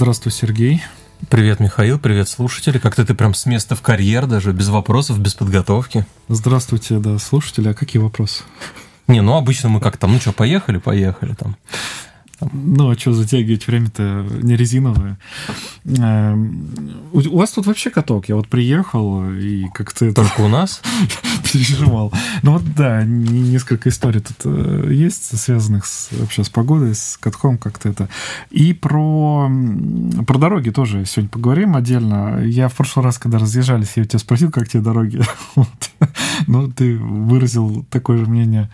Здравствуй, Сергей. Привет, Михаил, привет, слушатели. Как-то ты прям с места в карьер даже, без вопросов, без подготовки. Здравствуйте, да, слушатели. А какие вопросы? Не, ну обычно мы как там, ну что, поехали, поехали там. Ну, а что затягивать время-то не резиновое? Эм, у вас тут вообще каток. Я вот приехал и как-то... Только у нас? Переживал. Ну вот да, несколько историй тут э, есть, связанных с, вообще с погодой, с катком как-то это. И про, про дороги тоже сегодня поговорим отдельно. Я в прошлый раз, когда разъезжались, я у тебя спросил, как тебе дороги. Ну, ты выразил такое же мнение,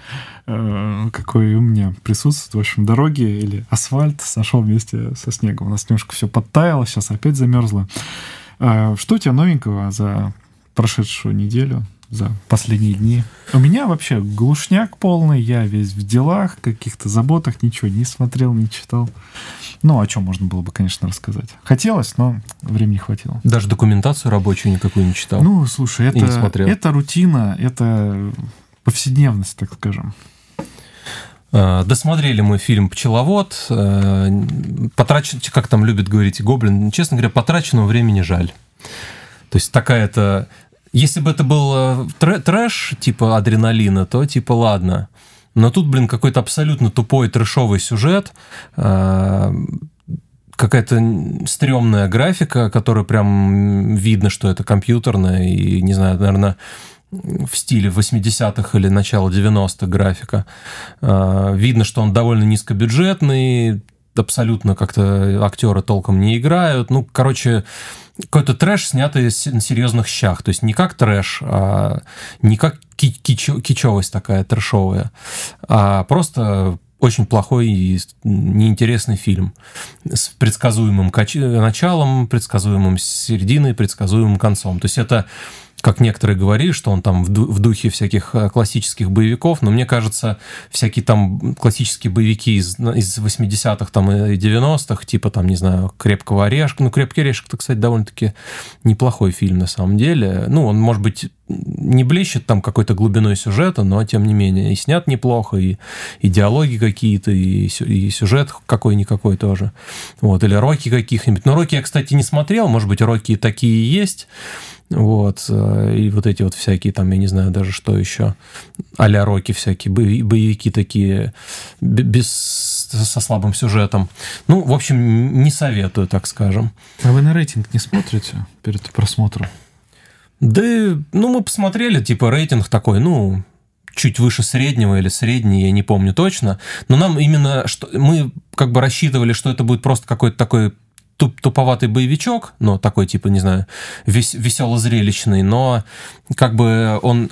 э, какое и у меня присутствует. В общем, дороги или асфальт сошел вместе со снегом. У нас немножко все подтаяло, сейчас опять замерзло. А, что у тебя новенького за прошедшую неделю, за последние дни? У меня вообще глушняк полный, я весь в делах, каких-то заботах, ничего не смотрел, не читал. Ну, о чем можно было бы, конечно, рассказать. Хотелось, но времени хватило. Даже документацию рабочую никакую не читал? Ну, слушай, это, это рутина, это повседневность, так скажем. Э, досмотрели мы фильм «Пчеловод». Э, Потрачен, как там любят говорить Гоблин, честно говоря, потраченного времени жаль. То есть такая-то... Если бы это был э, трэш, типа адреналина, то типа ладно. Но тут, блин, какой-то абсолютно тупой трэшовый сюжет, какая-то стрёмная графика, которая прям видно, что это компьютерная, и, не знаю, наверное, в стиле 80-х или начала 90-х графика. А, видно, что он довольно низкобюджетный, абсолютно как-то актеры толком не играют. Ну, короче, какой-то трэш, снятый на серьезных щах. То есть не как трэш, а не как кич- кичевость такая трэшовая, а просто очень плохой и неинтересный фильм с предсказуемым началом, предсказуемым серединой, предсказуемым концом. То есть это как некоторые говорили, что он там в духе всяких э, классических боевиков, но мне кажется, всякие там классические боевики из, из 80-х там, и 90-х, типа там, не знаю, «Крепкого орешка», ну, «Крепкий орешек», кстати, довольно-таки неплохой фильм на самом деле. Ну, он, может быть, не блещет там какой-то глубиной сюжета, но тем не менее и снят неплохо, и, и диалоги какие-то, и, и сюжет какой-никакой тоже. Вот, или роки каких-нибудь. Но роки я, кстати, не смотрел, может быть, роки такие есть, вот, э, и вот эти вот всякие там, я не знаю даже что еще, а-ля Рокки всякие, боевики такие, без, со слабым сюжетом. Ну, в общем, не советую, так скажем. А вы на рейтинг не смотрите перед просмотром? Да, ну, мы посмотрели, типа, рейтинг такой, ну, чуть выше среднего или средний, я не помню точно. Но нам именно, что мы как бы рассчитывали, что это будет просто какой-то такой туп, туповатый боевичок, но такой, типа, не знаю, вес, весело-зрелищный, но как бы он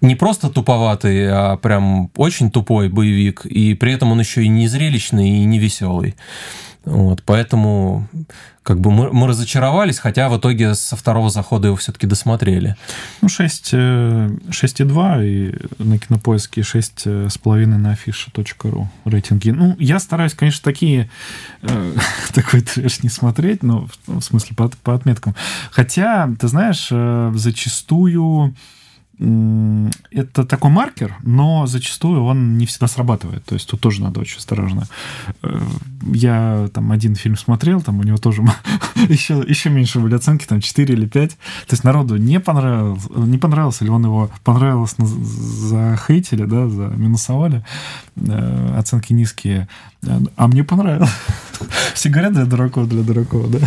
не просто туповатый, а прям очень тупой боевик, и при этом он еще и не зрелищный, и не веселый. Вот, поэтому как бы мы, мы разочаровались, хотя в итоге со второго захода его все-таки досмотрели. Ну, 6,2 э, и на кинопоиске 6,5 на афише.ру рейтинги. Ну, я стараюсь, конечно, такие э, такой трэш не смотреть, но в, в смысле по, по отметкам. Хотя, ты знаешь, э, зачастую это такой маркер, но зачастую он не всегда срабатывает. То есть тут тоже надо очень осторожно. Э, я там один фильм смотрел, там у него тоже еще, еще меньше были оценки, там 4 или 5. То есть народу не понравилось, не понравилось, или он его понравилось, захейтили, да, за минусовали, э, оценки низкие. А мне понравилось. Все говорят для дураков, для дураков, да.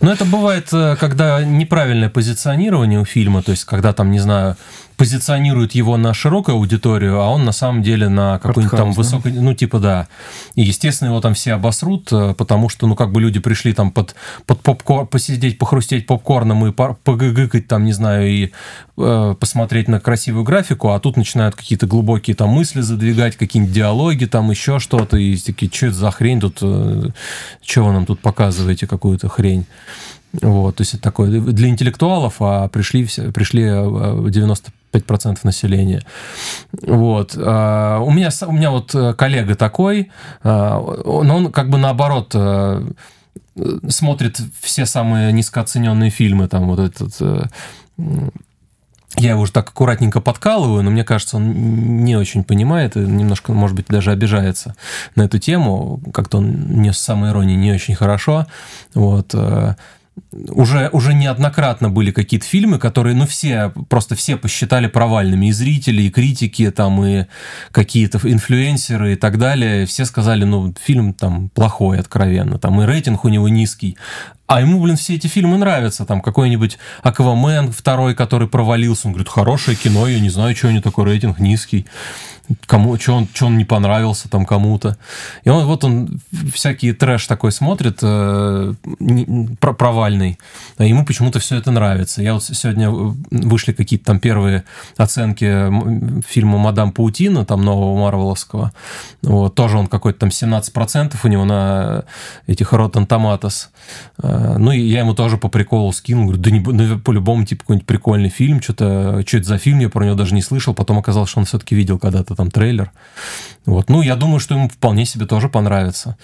Но это бывает, э, когда неправильное позиционирование у фильма, то есть когда там, не знаю, позиционирует его на широкую аудиторию, а он на самом деле на какую-нибудь там высокую, да? ну типа да. И естественно его там все обосрут, э, потому что ну как бы люди пришли там под под попкорн посидеть, похрустеть попкорном и погыгыкать там не знаю и э, посмотреть на красивую графику, а тут начинают какие-то глубокие там мысли задвигать, какие-нибудь диалоги там еще что-то и такие что это за хрень тут, э, что вы нам тут показываете какую-то хрень. Вот, то есть это такое для интеллектуалов, а пришли, все, пришли 90 э, 5% населения. Вот. А, у меня, у меня вот э, коллега такой, но он как бы наоборот э, смотрит все самые низкооцененные фильмы, там вот этот я его уже так аккуратненько подкалываю, но мне кажется, он не очень понимает и немножко, может быть, даже обижается на эту тему. Как-то он нес самоиронии не очень хорошо. Вот э, уже, уже неоднократно были какие-то фильмы, которые, ну, все, просто все посчитали провальными. И зрители, и критики, там, и какие-то инфлюенсеры и так далее. Все сказали, ну, фильм там плохой, откровенно. Там и рейтинг у него низкий. А ему, блин, все эти фильмы нравятся. Там какой-нибудь Аквамен второй, который провалился. Он говорит, хорошее кино, я не знаю, что у него такой рейтинг низкий кому, что он, что он не понравился там кому-то. И он, вот он всякий трэш такой смотрит, э, про, провальный, а ему почему-то все это нравится. Я вот сегодня э, вышли какие-то там первые оценки фильма «Мадам Паутина», там нового Марвеловского. Вот, тоже он какой-то там 17% у него на этих Rotten Tomatoes. Э, ну, и я ему тоже по приколу скинул, говорю, да не, ну, по-любому, типа, какой-нибудь прикольный фильм, что-то, что это за фильм, я про него даже не слышал, потом оказалось, что он все-таки видел когда-то там трейлер. Вот. Ну, я думаю, что ему вполне себе тоже понравится.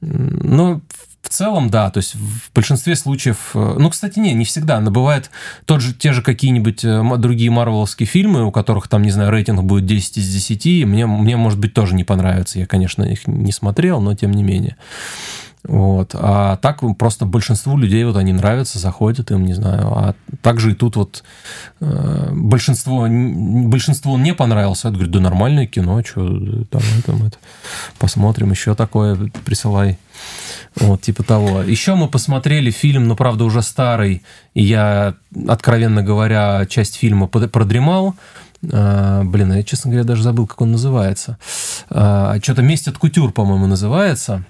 Но в целом, да, то есть в большинстве случаев, э, ну, кстати, не, не всегда, но бывает тот же, те же какие-нибудь э, другие марвеловские фильмы, у которых там, не знаю, рейтинг будет 10 из 10, мне, мне может быть, тоже не понравится. Я, конечно, их не смотрел, но тем не менее. Вот. А так просто большинству людей вот они нравятся, заходят им, не знаю. А также и тут вот э, большинство, большинство не понравился. Я говорю, да нормальное кино, что там, там это, посмотрим, еще такое присылай. Вот, типа того. Еще мы посмотрели фильм, но, правда, уже старый, и я, откровенно говоря, часть фильма продремал. А, блин, я, честно говоря, даже забыл, как он называется. А, что-то «Месть от кутюр», по-моему, называется.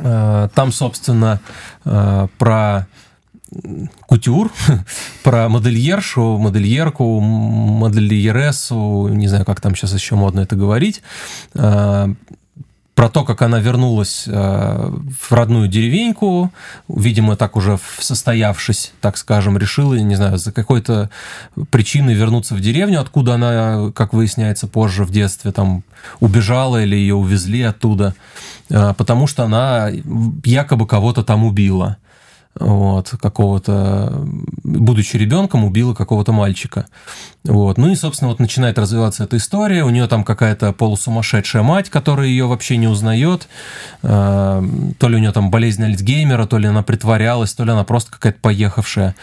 Э, там, собственно, э, про кутюр, про модельершу, модельерку, модельересу, не знаю, как там сейчас еще модно это говорить, э, про то, как она вернулась в родную деревеньку, видимо, так уже состоявшись, так скажем, решила, не знаю, за какой-то причиной вернуться в деревню, откуда она, как выясняется позже в детстве, там убежала или ее увезли оттуда. А, потому что она якобы кого-то там убила вот, какого-то, будучи ребенком, убила какого-то мальчика. Вот. Ну и, собственно, вот начинает развиваться эта история. У нее там какая-то полусумасшедшая мать, которая ее вообще не узнает. А, то ли у нее там болезнь Альцгеймера, то ли она притворялась, то ли она просто какая-то поехавшая.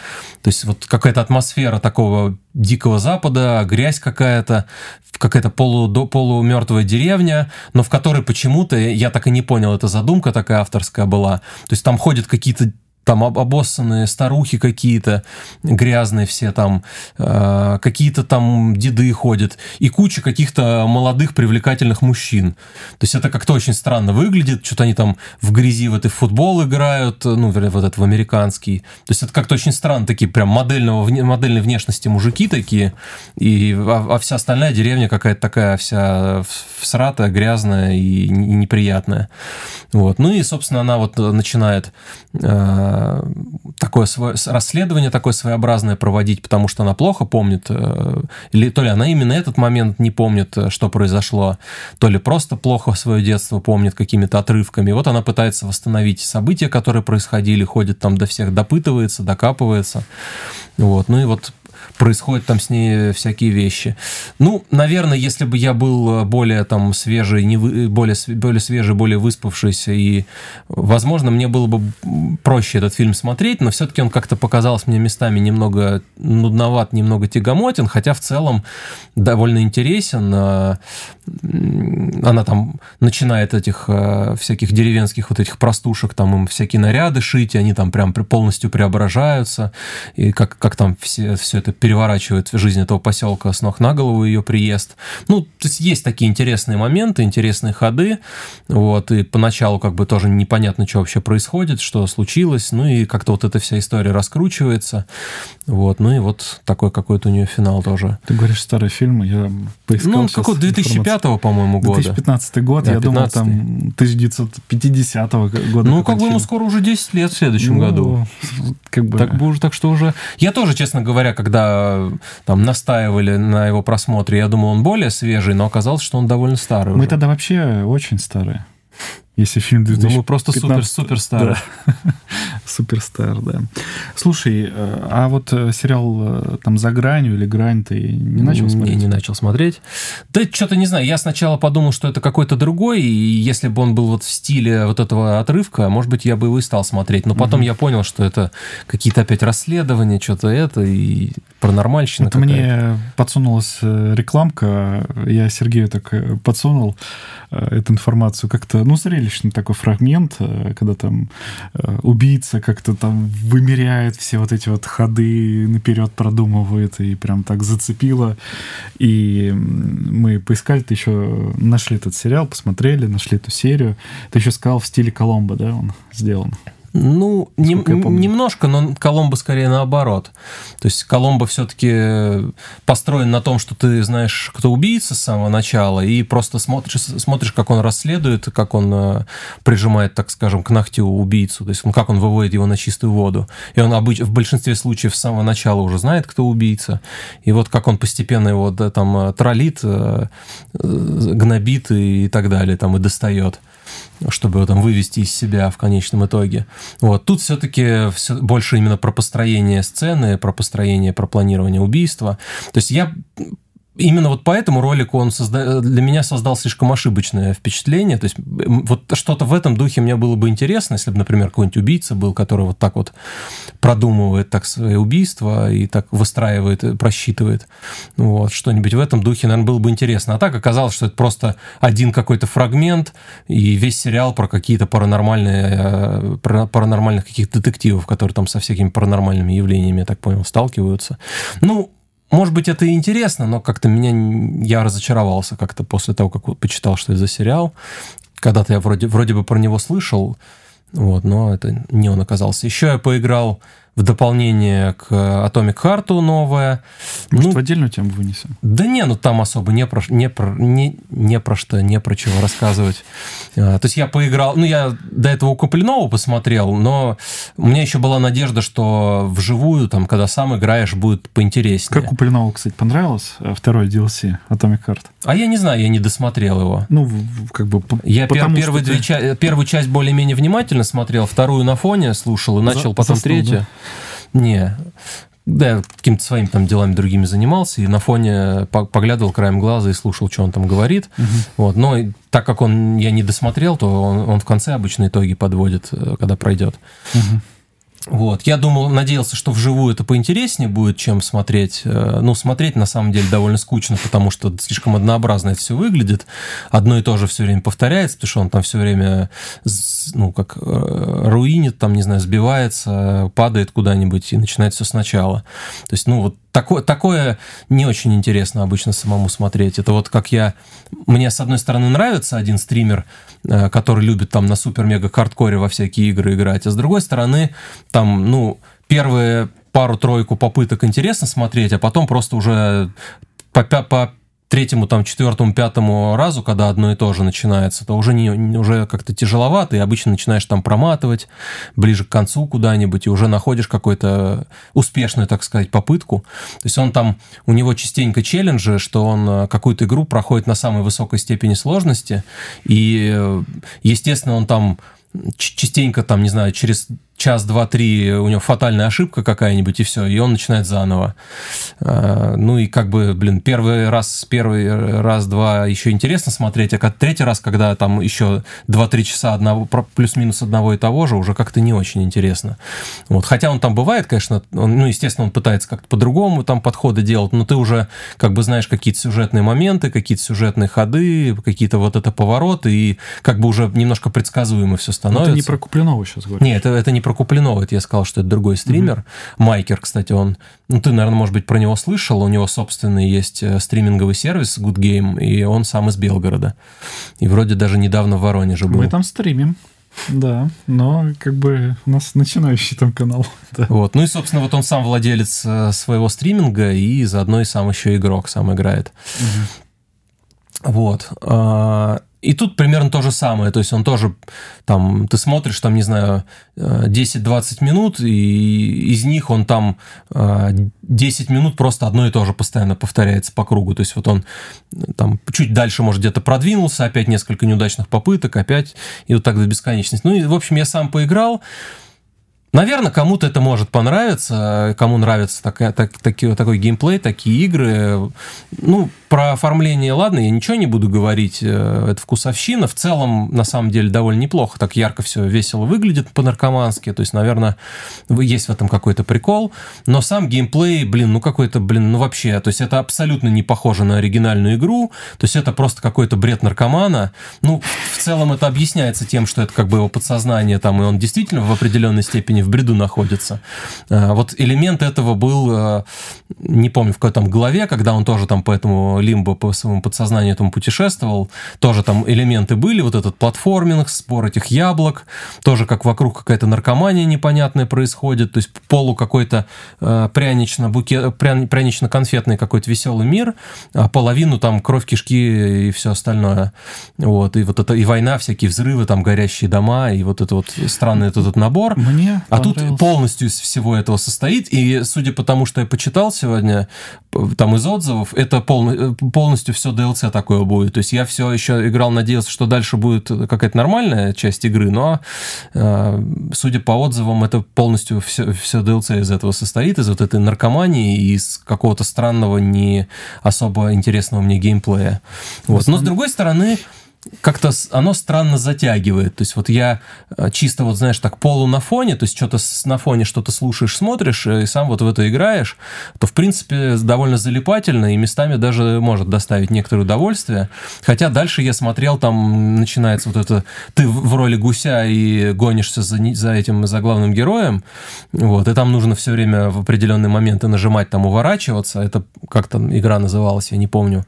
То есть вот какая-то атмосфера такого дикого запада, грязь какая-то, какая-то полу, полумертвая деревня, но в которой почему-то, я так и не понял, эта задумка такая авторская была. То есть там ходят какие-то там обоссанные старухи какие-то, грязные все там, э, какие-то там деды ходят, и куча каких-то молодых привлекательных мужчин. То есть это как-то очень странно выглядит, что-то они там в грязи в этой футбол играют, ну, вернее, вот этот в американский. То есть это как-то очень странно, такие прям модельного, модельной внешности мужики такие, и, а, а вся остальная деревня какая-то такая вся всратая, грязная и неприятная. Вот. Ну и, собственно, она вот начинает э, такое свое, расследование такое своеобразное проводить, потому что она плохо помнит, э, или то ли она именно этот момент не помнит, э, что произошло, то ли просто плохо свое детство помнит какими-то отрывками. Вот она пытается восстановить события, которые происходили, ходит там до всех, допытывается, докапывается. Вот. Ну и вот происходят там с ней всякие вещи. Ну, наверное, если бы я был э, более там свежий, не вы, более, более свежий, более выспавшийся, и, возможно, мне было бы проще этот фильм смотреть, но все-таки он как-то показался мне местами немного нудноват, немного тягомотен, хотя в целом довольно интересен. Э, она там начинает этих э, всяких деревенских вот этих простушек, там им всякие наряды шить, и они там прям полностью преображаются, и как, как там все, все это переворачивает жизнь этого поселка с ног на голову ее приезд. Ну, то есть есть такие интересные моменты, интересные ходы, вот, и поначалу как бы тоже непонятно, что вообще происходит, что случилось, ну и как-то вот эта вся история раскручивается, вот, ну и вот такой какой-то у нее финал тоже. Ты говоришь старые фильмы, я поискал Ну, какой 2005 по-моему, года. 2015 год, да, я 15 думал, там 1950 года. Ну, как бы ему скоро уже 10 лет в следующем ну, году. Как бы... Так бы уже, так что уже... Я тоже, честно говоря, когда там настаивали на его просмотре, я думал, он более свежий, но оказалось, что он довольно старый. Мы уже. тогда вообще очень старые. Если фильм 2015... Ну, мы просто супер-супер старые. Да. Суперстар, да. Слушай, э, а вот э, сериал э, там «За гранью» или «Грань» ты не начал смотреть? Не, не начал смотреть. Да что-то не знаю, я сначала подумал, что это какой-то другой, и если бы он был вот в стиле вот этого отрывка, может быть, я бы его и стал смотреть. Но потом угу. я понял, что это какие-то опять расследования, что-то это, и паранормальщина Это мне подсунулась рекламка, я Сергею так подсунул эту информацию, как-то, ну, зрелищный такой фрагмент, когда там убийца как-то там вымеряет все вот эти вот ходы, наперед продумывает, и прям так зацепило. И мы поискали, ты еще нашли этот сериал, посмотрели, нашли эту серию. Ты еще сказал в стиле Коломбо, да, он сделан? Ну, не, немножко, но Коломбо скорее наоборот. То есть Коломбо все-таки построен на том, что ты знаешь, кто убийца с самого начала, и просто смотришь, смотришь как он расследует, как он э, прижимает, так скажем, к ногтю убийцу, то есть как он выводит его на чистую воду. И он обыч, в большинстве случаев с самого начала уже знает, кто убийца. И вот как он постепенно его да, там э, троллит, э, гнобит и так далее, там и достает чтобы там вывести из себя в конечном итоге. Вот. Тут все-таки все больше именно про построение сцены, про построение, про планирование убийства. То есть я именно вот по этому ролику он созда... для меня создал слишком ошибочное впечатление. То есть вот что-то в этом духе мне было бы интересно, если бы, например, какой-нибудь убийца был, который вот так вот продумывает так свои убийства и так выстраивает, просчитывает. Вот, что-нибудь в этом духе, наверное, было бы интересно. А так оказалось, что это просто один какой-то фрагмент и весь сериал про какие-то паранормальные, э, паранормальных каких-то детективов, которые там со всякими паранормальными явлениями, я так понял, сталкиваются. Ну, может быть, это и интересно, но как-то меня я разочаровался как-то после того, как почитал, что это за сериал. Когда-то я вроде, вроде бы про него слышал, вот, но это не он оказался. Еще я поиграл в дополнение к Atomic Heart новое. Может, ну, в отдельную тему вынесем? Да не, ну там особо не про, не про, не, не про что, не про чего рассказывать. А, то есть я поиграл, ну я до этого у Куплинова посмотрел, но у меня еще была надежда, что вживую, там, когда сам играешь, будет поинтереснее. Как Куплинову, кстати, понравилось э, второй DLC Atomic Heart? А я не знаю, я не досмотрел его. Ну, как бы... Я пер, первый, ты... ча- первую часть более-менее внимательно смотрел, вторую на фоне слушал и начал За, потом заснул, третью. Да? Не. Да, я какими-то своими там делами другими занимался, и на фоне поглядывал краем глаза и слушал, что он там говорит. Угу. Вот. Но так как он я не досмотрел, то он, он в конце обычно итоги подводит, э, когда пройдет. Угу. Вот. Я думал, надеялся, что вживую это поинтереснее будет, чем смотреть. Э, ну, смотреть на самом деле довольно скучно, потому что слишком однообразно это все выглядит. Одно и то же все время повторяется, потому что он там все время, ну, как э, руинит, там, не знаю, сбивается, падает куда-нибудь и начинает все сначала. То есть, ну, вот такое, такое не очень интересно обычно самому смотреть. Это вот как я... Мне, с одной стороны, нравится один стример, э, который любит там на супер-мега-хардкоре во всякие игры играть, а с другой стороны, там, ну, первые пару-тройку попыток интересно смотреть, а потом просто уже по, по третьему, там, четвертому, пятому разу, когда одно и то же начинается, то уже, не, уже как-то тяжеловато, и обычно начинаешь там проматывать ближе к концу куда-нибудь, и уже находишь какую-то успешную, так сказать, попытку. То есть он там, у него частенько челленджи, что он э, какую-то игру проходит на самой высокой степени сложности, и, э, естественно, он там частенько там, не знаю, через час, два, три у него фатальная ошибка какая-нибудь, и все, и он начинает заново. А, ну и как бы, блин, первый раз, первый раз, два еще интересно смотреть, а третий раз, когда там еще два-три часа одного, плюс-минус одного и того же, уже как-то не очень интересно. Вот. Хотя он там бывает, конечно, он, ну, естественно, он пытается как-то по-другому там подходы делать, но ты уже как бы знаешь какие-то сюжетные моменты, какие-то сюжетные ходы, какие-то вот это повороты, и как бы уже немножко предсказуемо все становится. Но это не про Куплинова сейчас говоришь. Нет, это, это не про Куплинова, это я сказал, что это другой стример. Mm-hmm. Майкер, кстати, он... Ну, ты, наверное, может быть, про него слышал. У него собственный есть э, стриминговый сервис Good Game, и он сам из Белгорода. И вроде даже недавно в Воронеже был. Мы там стримим. Да, но как бы у нас начинающий там канал. да. Вот, ну и, собственно, вот он сам владелец э, своего стриминга и заодно и сам еще игрок, сам играет. Угу. Вот. И тут примерно то же самое, то есть он тоже, там, ты смотришь, там, не знаю, 10-20 минут, и из них он там 10 минут просто одно и то же постоянно повторяется по кругу, то есть вот он там чуть дальше, может, где-то продвинулся, опять несколько неудачных попыток, опять, и вот так до бесконечности. Ну, и, в общем, я сам поиграл, Наверное, кому-то это может понравиться, кому нравится такая, так, такой, такой геймплей, такие игры. Ну, про оформление, ладно, я ничего не буду говорить, э, это вкусовщина. В целом, на самом деле, довольно неплохо, так ярко все весело выглядит по-наркомански, то есть, наверное, есть в этом какой-то прикол, но сам геймплей, блин, ну какой-то, блин, ну вообще, то есть это абсолютно не похоже на оригинальную игру, то есть это просто какой-то бред наркомана. Ну, в целом это объясняется тем, что это как бы его подсознание там, и он действительно в определенной степени в бреду находится. А, вот элемент этого был, э, не помню, в какой там главе, когда он тоже там по этому лимбо по своему подсознанию этому путешествовал. Тоже там элементы были, вот этот платформинг, спор этих яблок, тоже как вокруг какая-то наркомания непонятная происходит, то есть полу какой-то э, прянично-букет, пряни, прянично-конфетный какой-то веселый мир, а половину там кровь, кишки и все остальное. Вот, и вот это, и война, всякие взрывы, там горящие дома, и вот это вот странный этот, этот набор. Мне а тут полностью из всего этого состоит, и судя по тому, что я почитал сегодня, там из отзывов, это полный полностью все DLC такое будет. То есть я все еще играл, надеялся, что дальше будет какая-то нормальная часть игры, но э, судя по отзывам, это полностью все, все DLC из этого состоит, из вот этой наркомании и из какого-то странного, не особо интересного мне геймплея. Вот. Но с другой стороны, как-то оно странно затягивает. То есть вот я э, чисто вот, знаешь, так полу на фоне, то есть что-то на фоне что-то слушаешь, смотришь, э, и сам вот в это играешь, то, в принципе, довольно залипательно и местами даже может доставить некоторое удовольствие. Хотя дальше я смотрел, там начинается вот это, ты в роли гуся и гонишься за, за этим, за главным героем, вот, и там нужно все время в определенные моменты нажимать, там, уворачиваться. Это как там игра называлась, я не помню.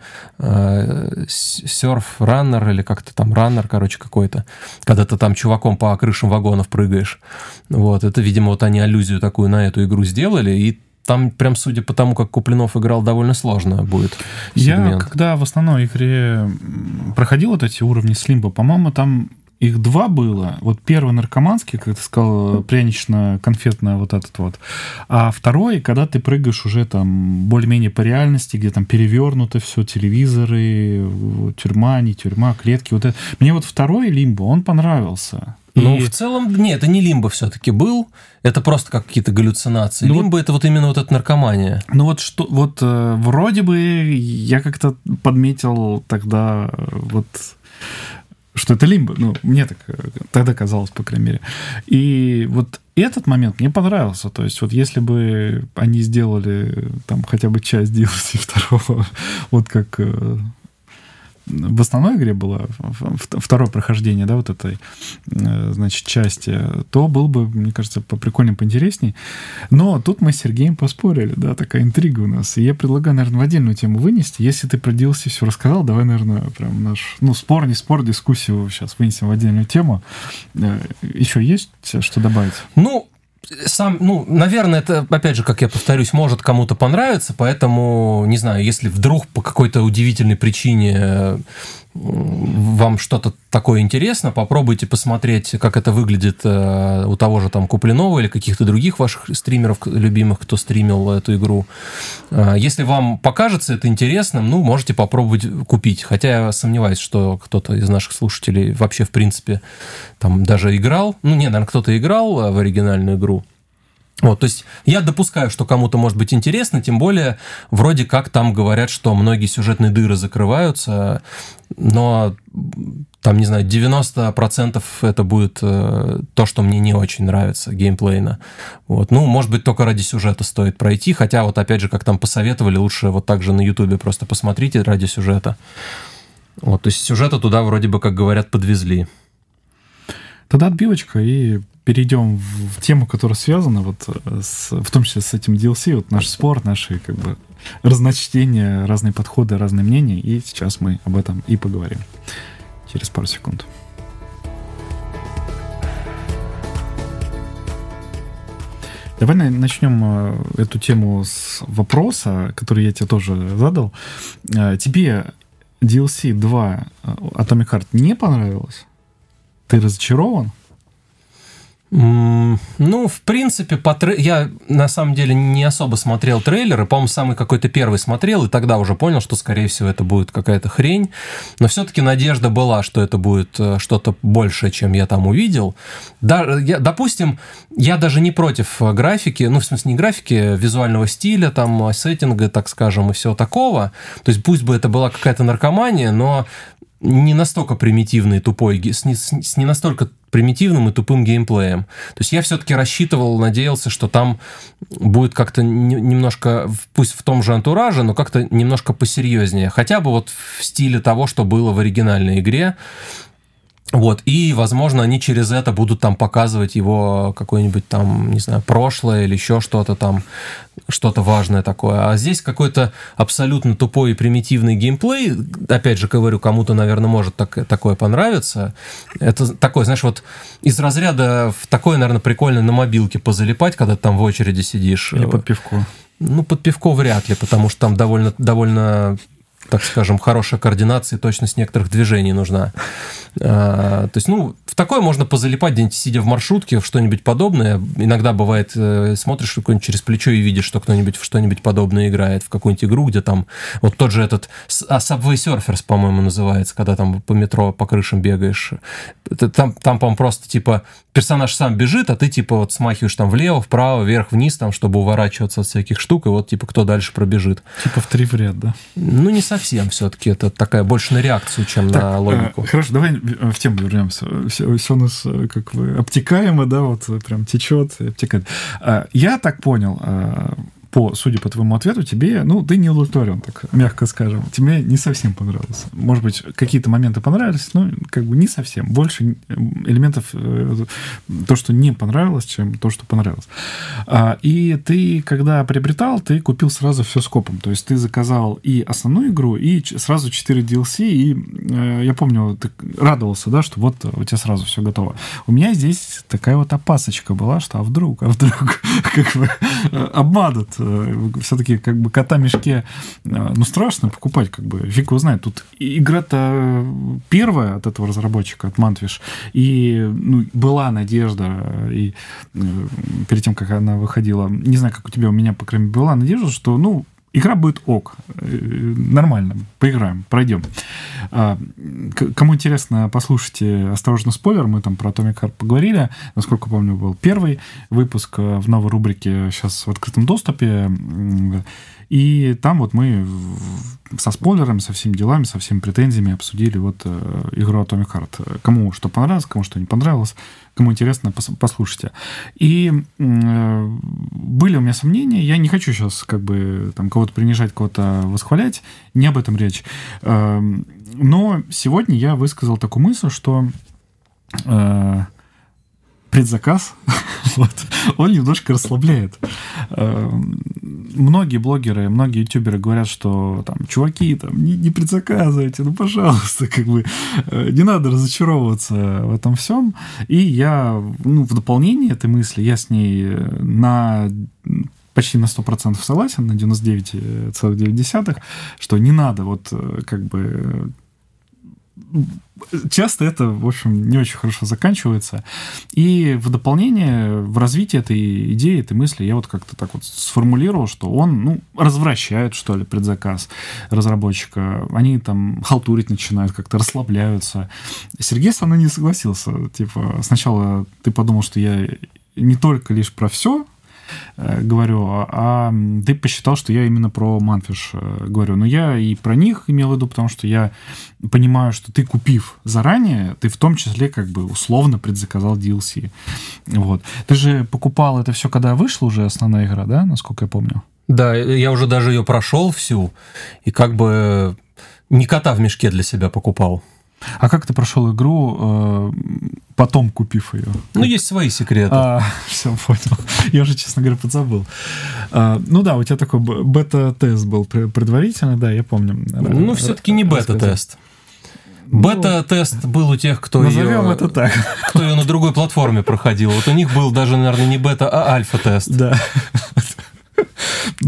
Серф, раннер или как-то там раннер, короче, какой-то, когда ты там чуваком по крышам вагонов прыгаешь. Вот, это, видимо, вот они аллюзию такую на эту игру сделали, и там прям, судя по тому, как Куплинов играл, довольно сложно будет. Сегмент. Я, когда в основной игре проходил вот эти уровни Слимба, по-моему, там их два было. Вот первый наркоманский, как ты сказал, прянично-конфетно вот этот вот. А второй, когда ты прыгаешь уже там более-менее по реальности, где там перевернуто все, телевизоры, тюрьма, не тюрьма, клетки. Вот это. Мне вот второй Лимбо, он понравился. Ну, в целом, нет, это не лимбо все-таки был, это просто как какие-то галлюцинации. Ну, лимбо вот, это вот именно вот эта наркомания. Ну вот что, вот э, вроде бы я как-то подметил тогда вот что это лимбо. Ну, мне так э, тогда казалось, по крайней мере. И вот этот момент мне понравился. То есть вот если бы они сделали там хотя бы часть DLC второго, вот как э, в основной игре было второе прохождение, да, вот этой, э, значит, части, то был бы, мне кажется, по прикольнее, поинтересней. Но тут мы с Сергеем поспорили, да, такая интрига у нас. И я предлагаю, наверное, в отдельную тему вынести. Если ты про DLC все рассказал, давай, наверное, прям наш, ну, спор, не спор, дискуссию сейчас вынесем в отдельную тему. Э, Еще есть что добавить? Ну, сам, ну, наверное, это, опять же, как я повторюсь, может кому-то понравиться, поэтому, не знаю, если вдруг по какой-то удивительной причине вам что-то такое интересно, попробуйте посмотреть, как это выглядит э, у того же там Куплинова или каких-то других ваших стримеров любимых, кто стримил эту игру. Э, если вам покажется это интересным, ну, можете попробовать купить. Хотя я сомневаюсь, что кто-то из наших слушателей вообще, в принципе, там даже играл. Ну, не, наверное, кто-то играл э, в оригинальную игру. Вот, то есть я допускаю, что кому-то может быть интересно, тем более вроде как там говорят, что многие сюжетные дыры закрываются, но там, не знаю, 90% это будет э, то, что мне не очень нравится геймплейно. Вот. Ну, может быть, только ради сюжета стоит пройти, хотя вот опять же, как там посоветовали, лучше вот так же на ютубе просто посмотрите ради сюжета. Вот, то есть сюжета туда вроде бы, как говорят, подвезли. Тогда отбивочка и перейдем в тему, которая связана вот э, с, в том числе с этим DLC, вот наш спор, наши как бы разночтения, разные подходы, разные мнения, и сейчас мы об этом и поговорим через пару секунд. Давай начнем э, эту тему с вопроса, который я тебе тоже задал. Э, тебе DLC 2 Atomic Heart не понравилось? Ты разочарован? Ну, в принципе, по тре... я на самом деле не особо смотрел трейлеры. По-моему, самый какой-то первый смотрел, и тогда уже понял, что, скорее всего, это будет какая-то хрень. Но все-таки надежда была, что это будет э, что-то большее, чем я там увидел. Да, я, допустим, я даже не против графики, ну, в смысле, не графики, а визуального стиля, там, сеттинга, так скажем, и всего такого. То есть, пусть бы это была какая-то наркомания, но не настолько примитивный и тупой, с не, с не настолько примитивным и тупым геймплеем. То есть я все-таки рассчитывал, надеялся, что там будет как-то немножко, пусть в том же антураже, но как-то немножко посерьезнее. Хотя бы вот в стиле того, что было в оригинальной игре. Вот, и, возможно, они через это будут там показывать его какое-нибудь там, не знаю, прошлое или еще что-то там, что-то важное такое. А здесь какой-то абсолютно тупой и примитивный геймплей. Опять же, говорю, кому-то, наверное, может так, такое понравиться. Это такой, знаешь, вот из разряда в такое, наверное, прикольно на мобилке позалипать, когда ты там в очереди сидишь. Или под пивко. Ну, под пивко вряд ли, потому что там довольно, довольно так скажем, хорошая координация и точность некоторых движений нужна. А, то есть, ну, в такое можно позалипать где-нибудь, сидя в маршрутке, в что-нибудь подобное. Иногда бывает, э, смотришь какой-нибудь через плечо и видишь, что кто-нибудь в что-нибудь подобное играет, в какую-нибудь игру, где там вот тот же этот а, Subway Surfers, по-моему, называется, когда там по метро, по крышам бегаешь. Там, там по-моему, просто типа персонаж сам бежит, а ты типа вот смахиваешь там влево, вправо, вверх, вниз, там, чтобы уворачиваться от всяких штук, и вот типа кто дальше пробежит. Типа в три в ряд, да? Ну, не совсем все-таки. Это такая больше на реакцию, чем так, на логику. Э, хорошо, давай в тему вернемся. Все, все у нас э, как бы обтекаемо, да, вот прям течет, обтекает. Я так понял, по, судя по твоему ответу, тебе, ну, ты не удовлетворен, так мягко скажем. Тебе не совсем понравилось. Может быть, какие-то моменты понравились, но как бы не совсем. Больше элементов э, то, что не понравилось, чем то, что понравилось. А, и ты, когда приобретал, ты купил сразу все скопом. То есть ты заказал и основную игру, и сразу 4 DLC, и э, я помню, ты радовался, да, что вот у тебя сразу все готово. У меня здесь такая вот опасочка была, что а вдруг, а вдруг как бы э, обманут Э, все-таки как бы кота мешке, э, ну, страшно покупать, как бы, фиг его знает. Тут игра-то первая от этого разработчика, от Мантвиш, и ну, была надежда, и э, перед тем, как она выходила, не знаю, как у тебя, у меня, по крайней мере, была надежда, что, ну, игра будет ок, нормально, поиграем, пройдем. А, кому интересно, послушайте «Осторожно, спойлер», мы там про Atomic Heart поговорили, насколько помню, был первый выпуск э, в новой рубрике, сейчас в открытом доступе, и там вот мы со спойлерами, со всеми делами, со всеми претензиями обсудили вот э, игру Atomic Heart. Кому что понравилось, кому что не понравилось, кому интересно, послушайте. И э, были у меня сомнения, я не хочу сейчас как бы там кого-то принижать, кого-то восхвалять, не об этом речь. Э, но сегодня я высказал такую мысль, что э, предзаказ, вот, он немножко расслабляет. Э, многие блогеры, многие ютуберы говорят, что там, чуваки, там, не, не предзаказывайте, ну, пожалуйста, как бы, э, не надо разочаровываться в этом всем. И я, ну, в дополнение этой мысли, я с ней на почти на 100% согласен, на 99,9, что не надо вот э, как бы часто это, в общем, не очень хорошо заканчивается. И в дополнение, в развитии этой идеи, этой мысли, я вот как-то так вот сформулировал, что он, ну, развращает, что ли, предзаказ разработчика. Они там халтурить начинают, как-то расслабляются. Сергей со мной не согласился. Типа, сначала ты подумал, что я не только лишь про все говорю, а, а ты посчитал, что я именно про Манфиш э, говорю. Но я и про них имел в виду, потому что я понимаю, что ты, купив заранее, ты в том числе как бы условно предзаказал DLC. Вот. Ты же покупал это все, когда вышла уже основная игра, да, насколько я помню? Да, я уже даже ее прошел всю, и как бы не кота в мешке для себя покупал. А как ты прошел игру, э, потом купив ее? Ну, есть свои секреты. А, все, понял. Я уже, честно говоря, подзабыл. А, ну да, у тебя такой бета-тест был предварительный, да, я помню. Ну, все-таки не бета-тест. Ну, Бета-тест был у тех, кто ее, это так. кто ее на другой платформе проходил. Вот у них был даже, наверное, не бета, а альфа-тест. Да.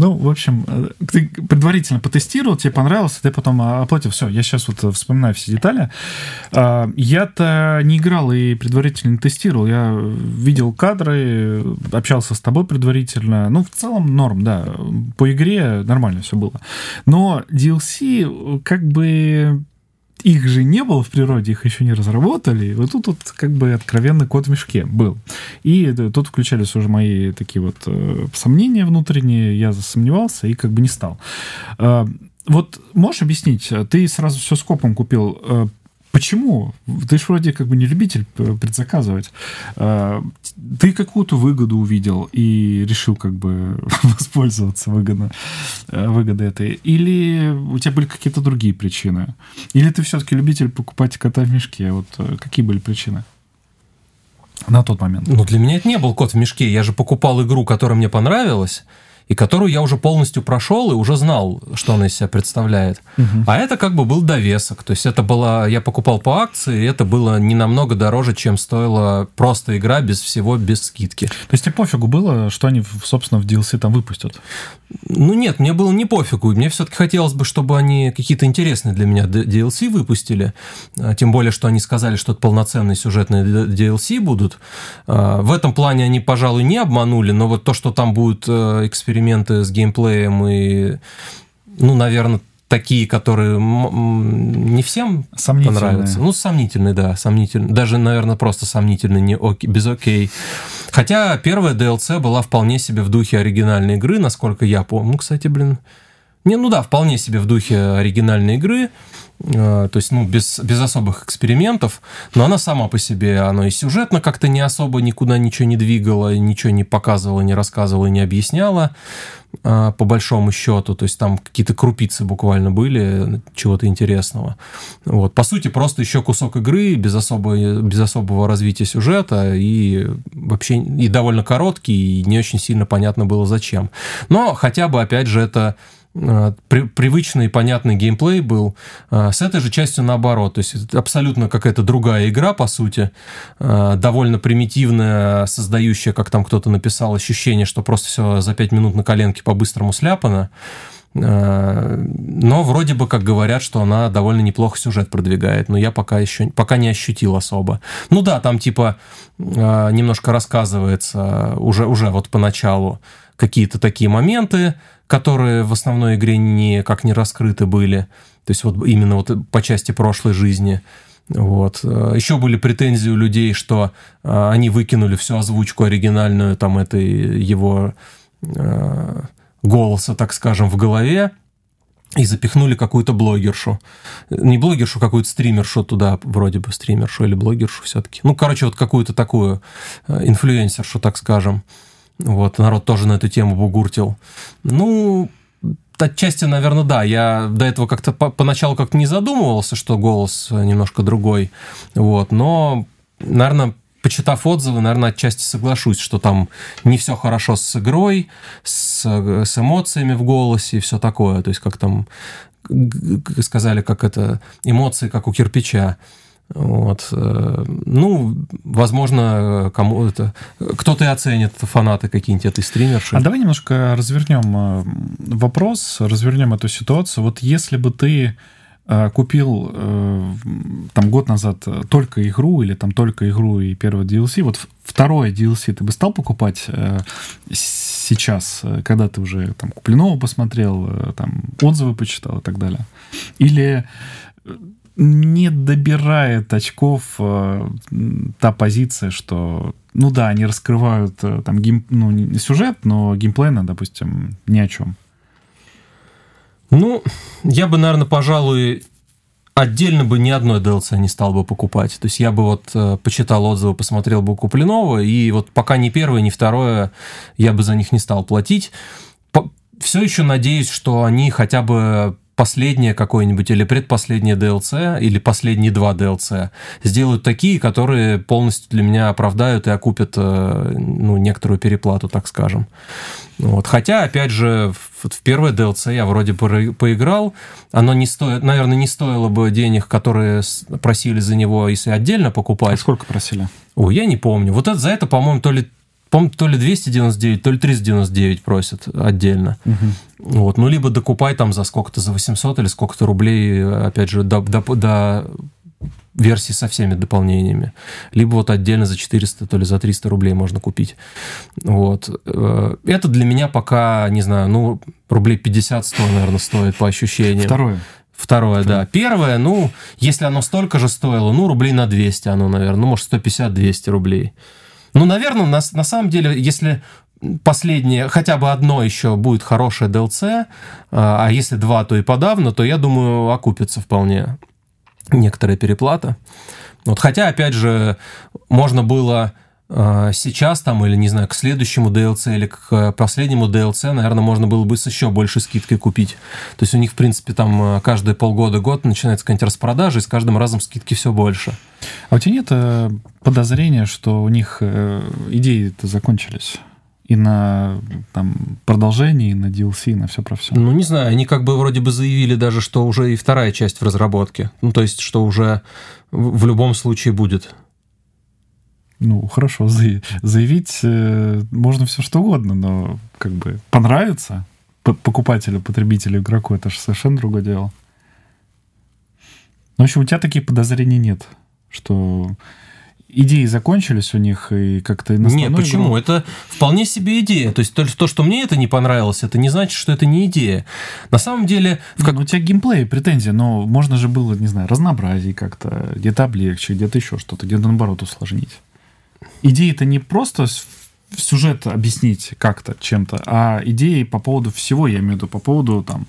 Ну, в общем, э, ты предварительно потестировал, тебе понравилось, ты потом оплатил. Все, я сейчас вот вспоминаю все детали. А, я-то не играл и предварительно тестировал. Я видел кадры, общался с тобой предварительно. Ну, в целом норм, да. По игре нормально все было. Но DLC как бы их же не было в природе, их еще не разработали. Вот тут вот как бы откровенный код в мешке был. И тут включались уже мои такие вот э, сомнения внутренние, я засомневался и как бы не стал. Э, вот можешь объяснить, ты сразу все скопом купил, э, Почему? Ты же вроде как бы не любитель предзаказывать. А, ты какую-то выгоду увидел и решил как бы воспользоваться выгодно, э, выгодой этой. Или у тебя были какие-то другие причины? Или ты все-таки любитель покупать кота в мешке? Вот э, какие были причины? На тот момент. Ну, для меня это не был кот в мешке. Я же покупал игру, которая мне понравилась и которую я уже полностью прошел и уже знал, что она из себя представляет. Угу. А это как бы был довесок. То есть это было, я покупал по акции, и это было не намного дороже, чем стоила просто игра без всего, без скидки. То есть тебе пофигу было, что они, собственно, в DLC там выпустят? Ну нет, мне было не пофигу. Мне все-таки хотелось бы, чтобы они какие-то интересные для меня DLC выпустили. А, тем более, что они сказали, что это полноценные сюжетные DLC будут. А, в этом плане они, пожалуй, не обманули, но вот то, что там будут э, эксперименты с геймплеем и, ну, наверное, такие, которые не всем понравятся. Ну, сомнительные, да, сомнительные. Даже, наверное, просто сомнительные, не ок, без окей. Хотя первая DLC была вполне себе в духе оригинальной игры, насколько я помню. Ну, кстати, блин, не, ну да, вполне себе в духе оригинальной игры. Э, то есть, ну, без, без особых экспериментов, но она сама по себе, она и сюжетно как-то не особо никуда ничего не двигала, ничего не показывала, не рассказывала, не объясняла, э, по большому счету, то есть там какие-то крупицы буквально были чего-то интересного. Вот, по сути, просто еще кусок игры без, особой, без особого развития сюжета и вообще и довольно короткий, и не очень сильно понятно было зачем. Но хотя бы, опять же, это при, привычный и понятный геймплей был. Э, с этой же частью наоборот. То есть это абсолютно какая-то другая игра, по сути. Э, довольно примитивная, создающая, как там кто-то написал, ощущение, что просто все за 5 минут на коленке по-быстрому сляпано. Но вроде бы, как говорят, что она довольно неплохо сюжет продвигает, но я пока еще пока не ощутил особо. Ну да, там типа немножко рассказывается уже, уже вот поначалу какие-то такие моменты, которые в основной игре никак не раскрыты были. То есть вот именно вот по части прошлой жизни. Вот. Еще были претензии у людей, что а, они выкинули всю озвучку оригинальную там этой его э, голоса, так скажем, в голове и запихнули какую-то блогершу. Не блогершу, какую-то стримершу туда, вроде бы стримершу или блогершу все-таки. Ну, короче, вот какую-то такую э, инфлюенсершу, так скажем. Вот, народ тоже на эту тему бугуртил. Ну, отчасти, наверное, да. Я до этого как-то по поначалу как-то не задумывался, что голос немножко другой. Вот, но, наверное, почитав отзывы, наверное, отчасти соглашусь, что там не все хорошо с игрой, с, с эмоциями в голосе и все такое. То есть, как там сказали, как это эмоции, как у кирпича. Вот. Э, ну, возможно, кому это кто-то и оценит фанаты какие-нибудь этой стримерши. А давай немножко развернем э, вопрос, развернем эту ситуацию. Вот если бы ты э, купил там год назад только игру или там только игру и первый DLC, вот второе DLC ты бы стал покупать сейчас, когда ты уже там Куплинова посмотрел, там отзывы почитал и так далее? Или не добирает очков э, та позиция, что, ну да, они раскрывают э, там гейм, ну, сюжет, но геймплейно, допустим, ни о чем. Ну, я бы, наверное, пожалуй, отдельно бы ни одной DLC не стал бы покупать. То есть я бы вот э, почитал отзывы, посмотрел бы Куплинова, и вот пока ни первое, ни второе я бы за них не стал платить. По все еще надеюсь, что они хотя бы последнее какое-нибудь или предпоследнее DLC, или последние два DLC, сделают такие, которые полностью для меня оправдают и окупят э, ну, некоторую переплату, так скажем. Вот. Хотя, опять же, в, в первое DLC я вроде поиграл, оно не стоит, наверное, не стоило бы денег, которые просили за него, если отдельно покупать. А сколько просили? Ой, я не помню. Вот это, за это, по-моему, то ли Помню, то ли 299, то ли 399 просят отдельно. Угу. Вот. Ну, либо докупай там за сколько-то, за 800 или сколько-то рублей, опять же, до, до, до версии со всеми дополнениями. Либо вот отдельно за 400, то ли за 300 рублей можно купить. Вот. Э, это для меня пока, не знаю, ну, рублей 50-100, наверное, стоит по ощущениям. Второе. Второе, да. Первое, ну, если оно столько же стоило, ну, рублей на 200 оно, наверное, ну, может, 150-200 рублей. Ну, наверное, на, на самом деле, если последнее, хотя бы одно еще будет хорошее DLC, а, а если два, то и подавно, то я думаю, окупится вполне некоторая переплата. Вот, хотя, опять же, можно было сейчас там, или, не знаю, к следующему DLC или к последнему DLC, наверное, можно было бы с еще большей скидкой купить. То есть у них, в принципе, там а, каждые полгода-год начинается какая-нибудь распродажа, и с каждым разом скидки все больше. А у тебя нет э, подозрения, что у них э, идеи-то закончились? и на там, продолжение, и на DLC, и на все про все. Ну, не знаю, они как бы вроде бы заявили даже, что уже и вторая часть в разработке. Ну, то есть, что уже в любом случае будет. Ну, хорошо, заявить э, можно все что угодно, но как бы понравится покупателю, потребителю, игроку, это же совершенно другое дело. Ну, в общем, у тебя таких подозрений нет, что идеи закончились у них и как-то... Нет, почему? Игру... Это вполне себе идея. То есть то, то, что мне это не понравилось, это не значит, что это не идея. На самом деле... В как... Ну, у тебя геймплей, претензия, но можно же было, не знаю, разнообразие как-то, где-то облегчить, где-то еще что-то, где-то наоборот усложнить. Идея-то не просто сюжет объяснить как-то чем-то, а идеи по поводу всего, я имею в виду, по поводу там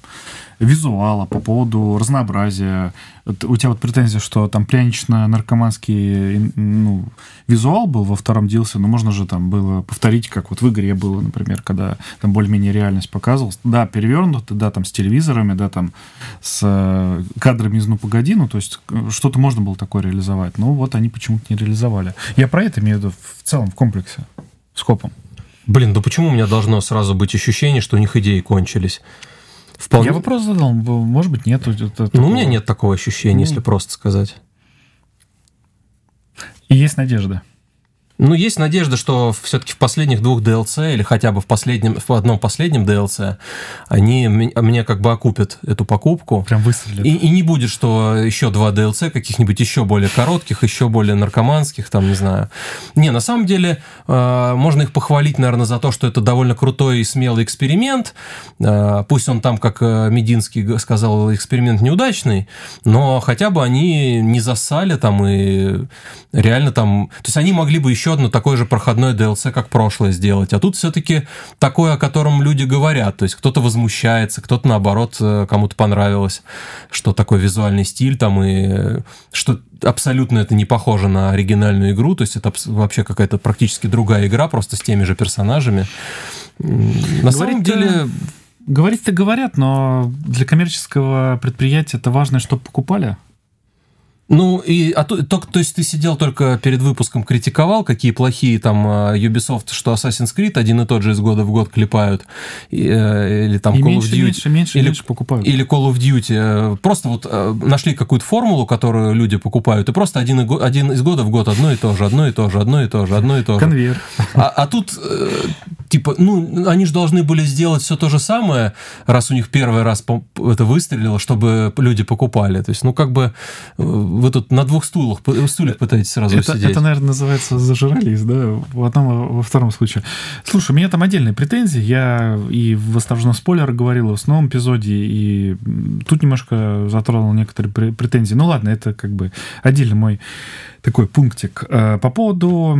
визуала, по поводу разнообразия. У тебя вот претензия, что там прянично-наркоманский ну, визуал был во втором DLC, но можно же там было повторить, как вот в игре было, например, когда там более-менее реальность показывалась. Да, перевернуто, да, там с телевизорами, да, там с э, кадрами из «Ну, погоди», ну, то есть э, что-то можно было такое реализовать, но вот они почему-то не реализовали. Я про это имею в виду в целом, в комплексе скопом. Блин, да почему у меня должно сразу быть ощущение, что у них идеи кончились? Вполне... Я вопрос задал, может быть, нет. Ну, у меня нет такого ощущения, ну... если просто сказать. И есть надежда. Ну, есть надежда, что все-таки в последних двух DLC или хотя бы в, последнем, в одном последнем DLC они мне как бы окупят эту покупку. Прям выстрелят. И, и не будет, что еще два DLC каких-нибудь еще более коротких, еще более наркоманских, там, не знаю. Не, на самом деле, э, можно их похвалить, наверное, за то, что это довольно крутой и смелый эксперимент. Э, пусть он там, как э, Мединский сказал, эксперимент неудачный, но хотя бы они не засали там и реально там... То есть они могли бы еще одно такое же проходное DLC, как прошлое сделать. А тут все-таки такое, о котором люди говорят. То есть кто-то возмущается, кто-то наоборот э, кому-то понравилось, что такой визуальный стиль там и э, что абсолютно это не похоже на оригинальную игру, то есть это вообще какая-то практически другая игра, просто с теми же персонажами. На самом деле... Говорить-то говорят, но для коммерческого предприятия это важно, чтобы покупали. Ну, и, а то, то, то есть ты сидел только перед выпуском, критиковал, какие плохие там а, Ubisoft, что Assassin's Creed один и тот же из года в год клепают, и, э, или там и Call меньше, of Duty. Меньше, меньше, или, меньше покупают. Или Call of Duty. Просто вот э, нашли какую-то формулу, которую люди покупают, и просто один, один из года в год одно и то же, одно и то же, одно и то же, одно и то же. Конвейер. А, а тут, э, типа, ну, они же должны были сделать все то же самое, раз у них первый раз это выстрелило, чтобы люди покупали. То есть, ну, как бы вы тут на двух стулах, стульях пытаетесь сразу это, сидеть. Это, наверное, называется зажрались, да, в одном, во втором случае. Слушай, у меня там отдельные претензии. Я и в «Осторожно, спойлер» говорил в основном эпизоде, и тут немножко затронул некоторые претензии. Ну ладно, это как бы отдельный мой такой пунктик. Э, по поводу,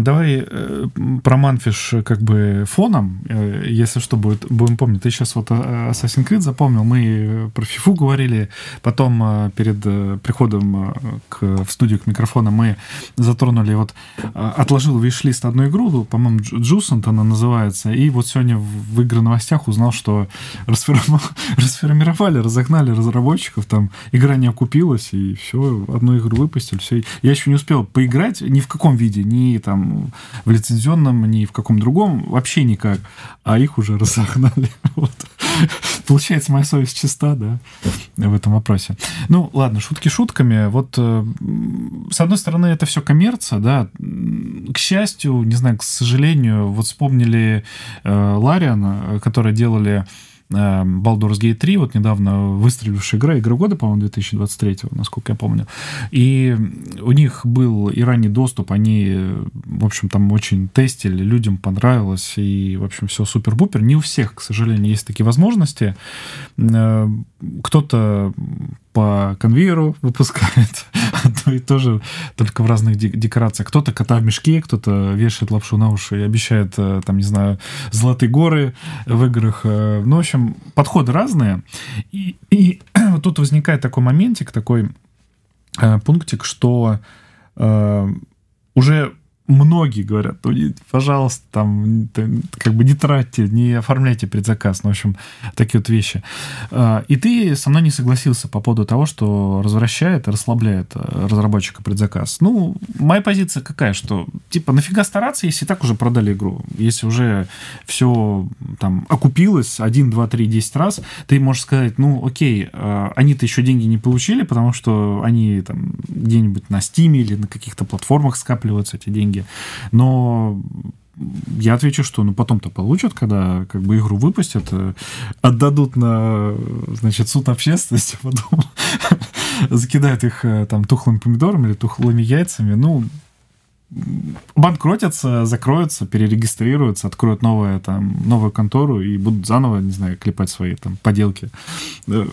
давай э, про Манфиш как бы фоном, э, если что, будет, будем помнить. Ты сейчас вот Assassin's Creed запомнил, мы про FIFA говорили, потом перед приходом к, в студию к микрофону мы затронули, вот отложил виш-лист одну игру, по-моему, Джусент она называется, и вот сегодня в игры новостях узнал, что расформировали, разогнали разработчиков, там игра не окупилась, и все, одну игру выпустили, все. Я еще еще не успел поиграть ни в каком виде, ни там в лицензионном, ни в каком другом, вообще никак. А их уже разогнали. Вот. Получается, моя совесть чиста, да, в этом вопросе. Ну, ладно, шутки шутками. Вот, э, с одной стороны, это все коммерция, да. К счастью, не знаю, к сожалению, вот вспомнили э, Лариан, которые делали Baldur's Gate 3, вот недавно выстрелившая игра, игра года, по-моему, 2023, насколько я помню. И у них был и ранний доступ, они, в общем, там очень тестили, людям понравилось, и, в общем, все супер-бупер. Не у всех, к сожалению, есть такие возможности. Э, кто-то по конвейеру выпускает одно и то же, только в разных декорациях. Кто-то кота в мешке, кто-то вешает лапшу на уши и обещает, э, там, не знаю, золотые горы в играх. Э, ну, в общем, подходы разные. И, и тут возникает такой моментик, такой э, пунктик, что э, уже многие говорят, ну, пожалуйста, там, как бы не тратьте, не оформляйте предзаказ, ну, в общем, такие вот вещи. А, и ты со мной не согласился по поводу того, что развращает расслабляет э, разработчика предзаказ. Ну, моя позиция какая, что, типа, нафига стараться, если так уже продали игру? Если уже все там окупилось один, два, три, десять раз, ты можешь сказать, ну, окей, э, они-то еще деньги не получили, потому что они там где-нибудь на Steam или на каких-то платформах скапливаются эти деньги, деньги. Но я отвечу, что ну потом-то получат, когда как бы игру выпустят, э, отдадут на, значит, суд общественности, потом закидают их э, там тухлыми помидорами или тухлыми яйцами, ну, банкротятся, закроются, перерегистрируются, откроют новое, там, новую контору и будут заново, не знаю, клепать свои там поделки. Э,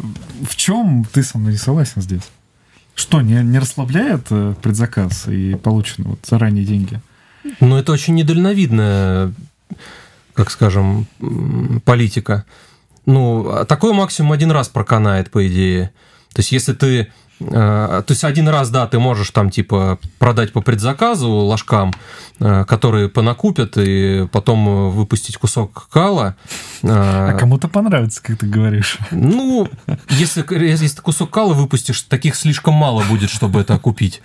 в чем ты со мной не согласен здесь? Что, не, не расслабляет э, предзаказ и полученные вот заранее деньги? Ну, это очень недальновидная, как скажем, политика. Ну, а такой максимум один раз проканает, по идее. То есть, если ты то есть один раз, да, ты можешь там типа продать по предзаказу ложкам, э, которые понакупят, и потом выпустить кусок кала. Э, а кому-то понравится, как ты говоришь. Ну, если, если ты кусок кала выпустишь, таких слишком мало будет, чтобы это купить.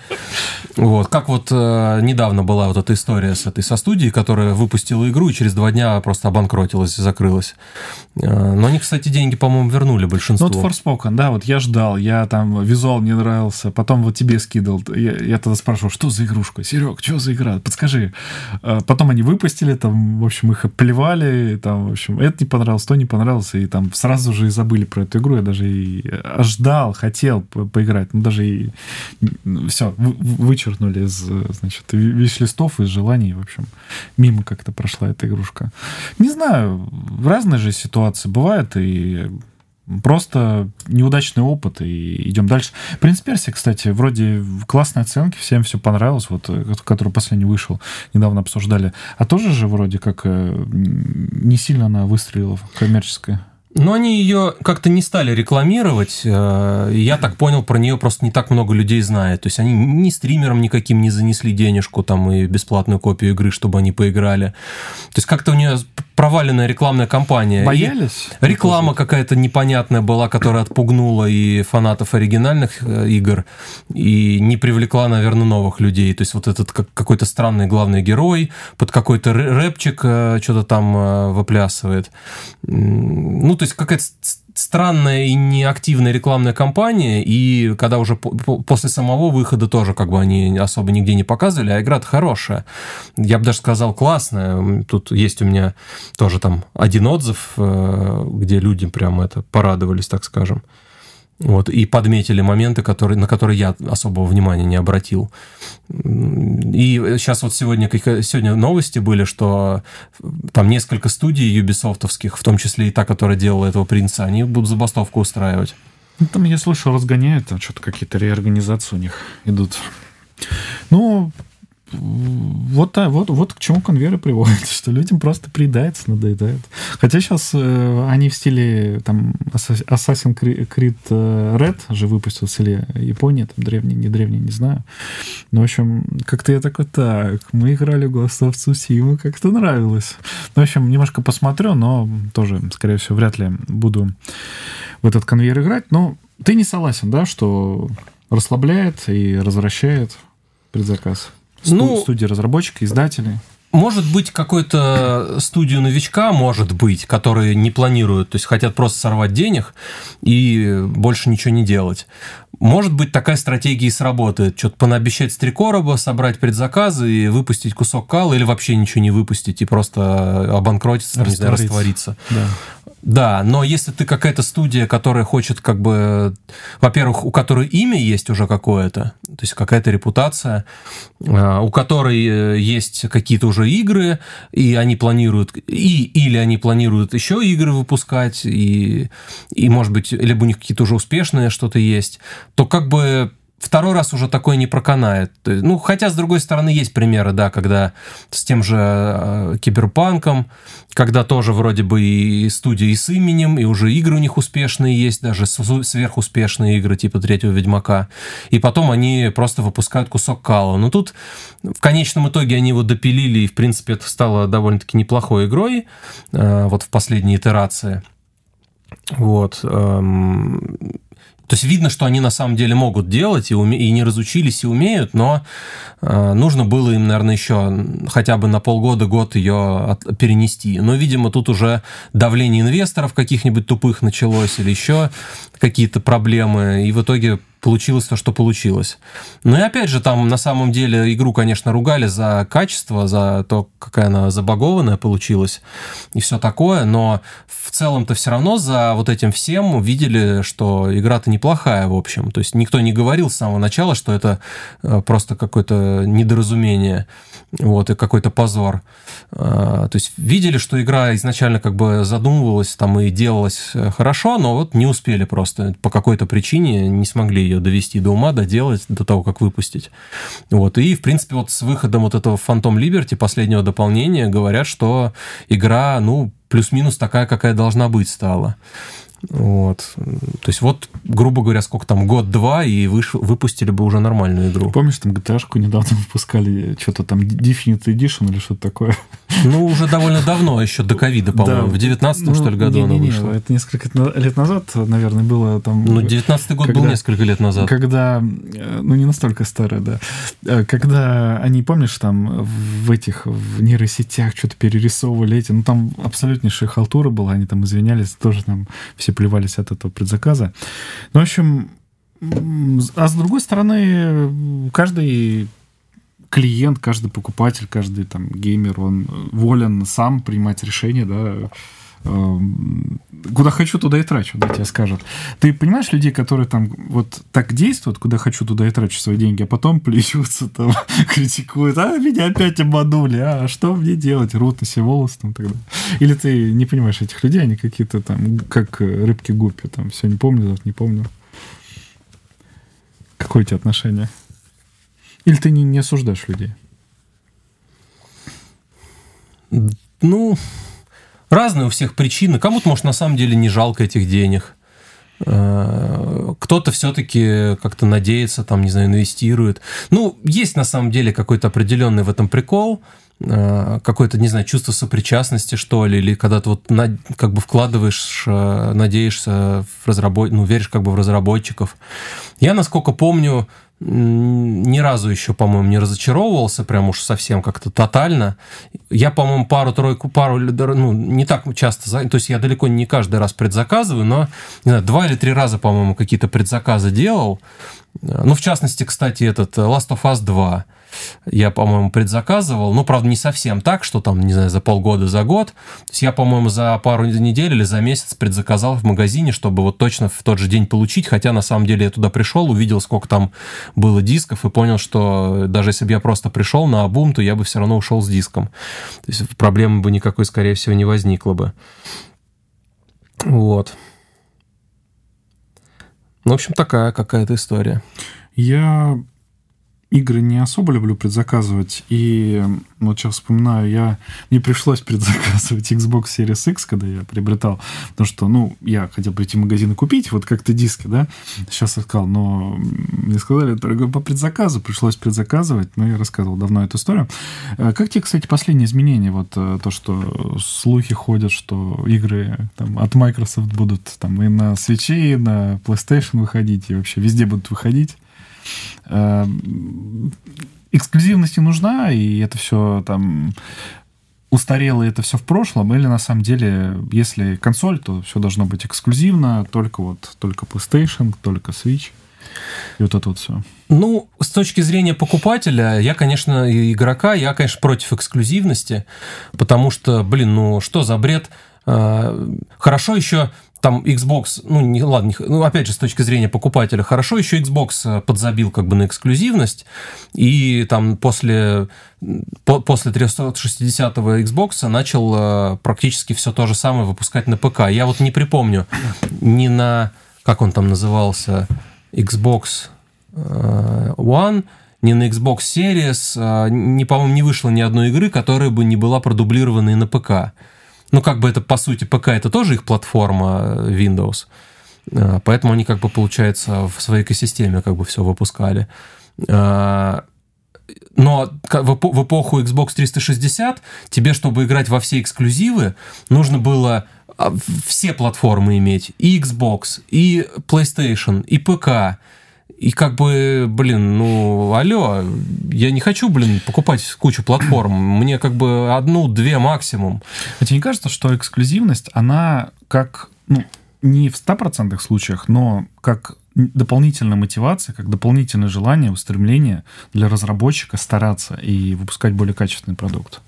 Вот. Как вот недавно была вот эта история с этой со студией, которая выпустила игру и через два дня просто обанкротилась и закрылась. Но они, кстати, деньги, по-моему, вернули большинство. Ну, вот Forspoken, да, вот я ждал, я там визуал мне нравился, потом вот тебе скидывал. Я, я тогда спрашивал, что за игрушка? Серег, что за игра? Подскажи. А потом они выпустили, там, в общем, их оплевали, там, в общем, это не понравилось, то не понравилось, и там сразу же и забыли про эту игру. Я даже и ждал, хотел по поиграть, ну, даже и все, вычеркнули из, значит, виш-листов, из желаний, в общем, мимо как-то прошла эта игрушка. Не знаю, разные же ситуации бывают, и Просто неудачный опыт, и идем дальше. Принц Перси, кстати, вроде классные оценки, всем все понравилось, вот, э, который последний вышел, недавно обсуждали. А тоже же вроде как э, не сильно она выстрелила коммерческая. Но они ее как-то не стали рекламировать. Э, я так понял, про нее просто не так много людей знает. То есть они ни стримерам никаким не занесли денежку там и бесплатную копию игры, чтобы они поиграли. То есть как-то у нее проваленная рекламная кампания. Боялись? И реклама какая-то непонятная была, которая отпугнула и фанатов оригинальных э, игр, и не привлекла, наверное, новых людей. То есть вот этот какой-то странный главный герой под какой-то рэпчик э, что-то там э, выплясывает. Ну, то есть какая-то странная и неактивная рекламная кампания, и когда уже после самого выхода тоже как бы они особо нигде не показывали, а игра-то хорошая. Я бы даже сказал классная. Тут есть у меня тоже там один отзыв, э, где люди прям это порадовались, так скажем. Вот, и подметили моменты, которые, на которые я особого внимания не обратил. И сейчас вот сегодня, сегодня новости были, что там несколько студий юбисофтовских, в том числе и та, которая делала этого принца, они будут забастовку устраивать. Ну, там, я слышал, разгоняют, там что-то какие-то реорганизации у них идут. Ну, вот, вот, вот к чему конвейер приводит, что людям просто приедается, надоедает. Хотя сейчас э, они в стиле там Assassin's Creed э, Red же выпустился, или Япония, там древний, не древний, не знаю. Ну, в общем, как-то я такой, так, мы играли Ghost of Tsushima, как-то нравилось. Ну, в общем, немножко посмотрю, но тоже, скорее всего, вряд ли буду в этот конвейер играть. Но ты не согласен, да, что расслабляет и развращает предзаказ? Ну, студии разработчика, издатели. Может быть, какой-то студию новичка, может быть, которые не планируют, то есть хотят просто сорвать денег и больше ничего не делать. Может быть, такая стратегия и сработает. Что-то понаобещать с три короба, собрать предзаказы и выпустить кусок кала или вообще ничего не выпустить и просто обанкротиться, не знаю, раствориться. Да. Да, но если ты какая-то студия, которая хочет как бы, во-первых, у которой имя есть уже какое-то, то есть какая-то репутация, а, у которой э, есть какие-то уже игры, и они планируют, и, или они планируют еще игры выпускать, и, и может быть, либо у них какие-то уже успешные что-то есть, то как бы второй раз уже такое не проканает. Ну, хотя, с другой стороны, есть примеры, да, когда с тем же э, Киберпанком, когда тоже вроде бы и студия и с именем, и уже игры у них успешные есть, даже сверхуспешные игры типа третьего Ведьмака. И потом они просто выпускают кусок кала. Но тут в конечном итоге они его допилили, и, в принципе, это стало довольно-таки неплохой игрой, э, вот в последней итерации. Вот. Эм, то есть видно, что они на самом деле могут делать и, уме... и не разучились и умеют, но э, нужно было им, наверное, еще хотя бы на полгода, год ее от... перенести. Но, видимо, тут уже давление инвесторов каких-нибудь тупых началось или еще какие-то проблемы, и в итоге получилось то, что получилось. Ну и опять же, там на самом деле игру, конечно, ругали за качество, за то, какая она забагованная получилась и все такое, но в целом-то все равно за вот этим всем видели, что игра-то неплохая, в общем. То есть никто не говорил с самого начала, что это э, просто какое-то недоразумение вот, и какой-то позор. А, то есть видели, что игра изначально как бы задумывалась там и делалась э, хорошо, но вот не успели просто по какой-то причине, не смогли ее довести до ума, доделать до того, как выпустить. Вот, и, в принципе, вот с выходом вот этого Phantom Liberty, последнего дополнения, говорят, что игра, ну, плюс-минус такая, какая должна быть стала. Вот. То есть вот, грубо говоря, сколько там, год-два, и выш... выпустили бы уже нормальную игру. Помнишь, там GTA-шку недавно выпускали, что-то там Definite Edition или что-то такое? Ну, уже довольно давно, еще до ковида, по-моему, да. в 19 ну, что ли, году не, не, она вышла. Не, это несколько лет назад, наверное, было там... Ну, 19 год когда, был несколько лет назад. Когда, э, ну, не настолько старая, да. Э, когда они, помнишь, там в этих, в нейросетях что-то перерисовывали эти, ну, там абсолютнейшая халтура была, они там извинялись, тоже там все плевались от этого предзаказа. Ну, в общем, а с другой стороны, каждый клиент, каждый покупатель, каждый там геймер, он волен сам принимать решения, да, куда хочу, туда и трачу, да, тебе скажут. Ты понимаешь людей, которые там вот так действуют, куда хочу, туда и трачу свои деньги, а потом плещутся, там, критикуют, а меня опять обманули, а что мне делать, рут на себе волосы там тогда. Или ты не понимаешь этих людей, они какие-то там, как рыбки гуппи, там, все не помню, завтра не помню. Какое у тебя отношение? Или ты не, не осуждаешь людей? Ну, Разные у всех причины. Кому-то, может, на самом деле не жалко этих денег. Э, кто-то все-таки как-то надеется, там, не знаю, инвестирует. Ну, есть на самом деле какой-то определенный в этом прикол, э, какое-то, не знаю, чувство сопричастности, что ли, или когда ты вот как бы вкладываешь, э, надеешься в разработ... ну, веришь как бы в разработчиков. Я, насколько помню, ни разу еще, по-моему, не разочаровывался, прям уж совсем как-то тотально. Я, по-моему, пару-тройку, пару, ну, не так часто, то есть я далеко не каждый раз предзаказываю, но, не знаю, два или три раза, по-моему, какие-то предзаказы делал. Ну, в частности, кстати, этот Last of Us 2 я, по-моему, предзаказывал. Ну, правда, не совсем так, что там, не знаю, за полгода, за год. То есть я, по-моему, за пару недель или за месяц предзаказал в магазине, чтобы вот точно в тот же день получить. Хотя, на самом деле, я туда пришел, увидел, сколько там было дисков, и понял, что даже если бы я просто пришел на обум, то я бы все равно ушел с диском. То есть проблемы бы никакой, скорее всего, не возникло бы. Вот. Ну, в общем, такая какая-то история. Я игры не особо люблю предзаказывать. И вот сейчас вспоминаю, я не пришлось предзаказывать Xbox Series X, когда я приобретал. Потому что, ну, я хотел прийти в магазин и купить, вот как-то диски, да. Сейчас искал, но мне сказали, дорогой, по предзаказу. Пришлось предзаказывать. Ну, я рассказывал давно эту историю. Э, как тебе, кстати, последние изменения? Вот э, то, что слухи ходят, что игры там, от Microsoft будут там и на Switch, и на PlayStation выходить, и вообще везде будут выходить. Э, эксклюзивность не нужна, и это все там устарело, и это все в прошлом, или на самом деле, если консоль, то все должно быть эксклюзивно, только вот, только PlayStation, только Switch. И вот это вот все. Ну, с точки зрения покупателя, я, конечно, игрока, я, конечно, против эксклюзивности, потому что, блин, ну что за бред? А, хорошо еще там Xbox, ну, не, ладно, не, ну, опять же, с точки зрения покупателя, хорошо еще Xbox подзабил как бы на эксклюзивность, и там после, по, после 360-го Xbox начал э, практически все то же самое выпускать на ПК. Я вот не припомню ни на, как он там назывался, Xbox э, One, ни на Xbox Series, э, не, по-моему, не вышло ни одной игры, которая бы не была продублирована и на ПК. Ну, как бы это, по сути, ПК это тоже их платформа э, Windows. Поэтому они, как бы, получается, в своей экосистеме как бы все выпускали. Но в эпоху Xbox 360 тебе, чтобы играть во все эксклюзивы, нужно было а, все платформы иметь. И Xbox, и PlayStation, и ПК. И как бы, блин, ну, алло, я не хочу, блин, покупать кучу платформ. Мне как бы одну-две максимум. А тебе не кажется, что эксклюзивность, она как, ну, не в 100% случаях, но как дополнительная мотивация, как дополнительное желание, устремление для разработчика стараться и выпускать более качественный продукт?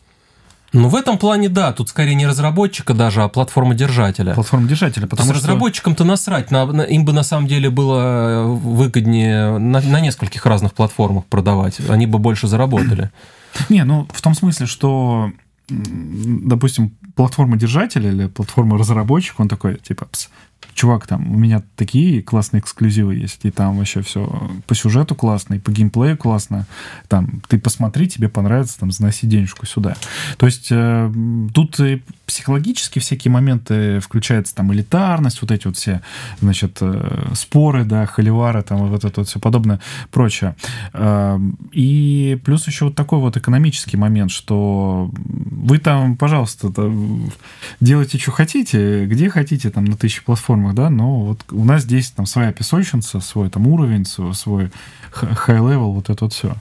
Ну, в этом плане, да, тут скорее не разработчика даже, а платформа-держателя. Платформа-держателя, потому что... разработчикам-то насрать, на, на, им бы на самом деле было э, выгоднее на, на нескольких разных платформах продавать, они бы больше заработали. Не, ну, в том смысле, что, допустим, платформа-держатель или платформа-разработчик, он такой, типа, чувак, там, у меня такие классные эксклюзивы есть, и там вообще все по сюжету классно, и по геймплею классно, там, ты посмотри, тебе понравится, там, заноси денежку сюда. То есть э, тут психологически всякие моменты включаются, там, элитарность, вот эти вот все, значит, э, споры, да, холивары, там, вот это вот все подобное, прочее. Э, и плюс еще вот такой вот экономический момент, что вы там, пожалуйста, там, делайте, что хотите, где хотите, там, на тысячи платформ платформах, да, но вот у нас здесь там своя песочница, свой там уровень, свой high-level, вот это вот все.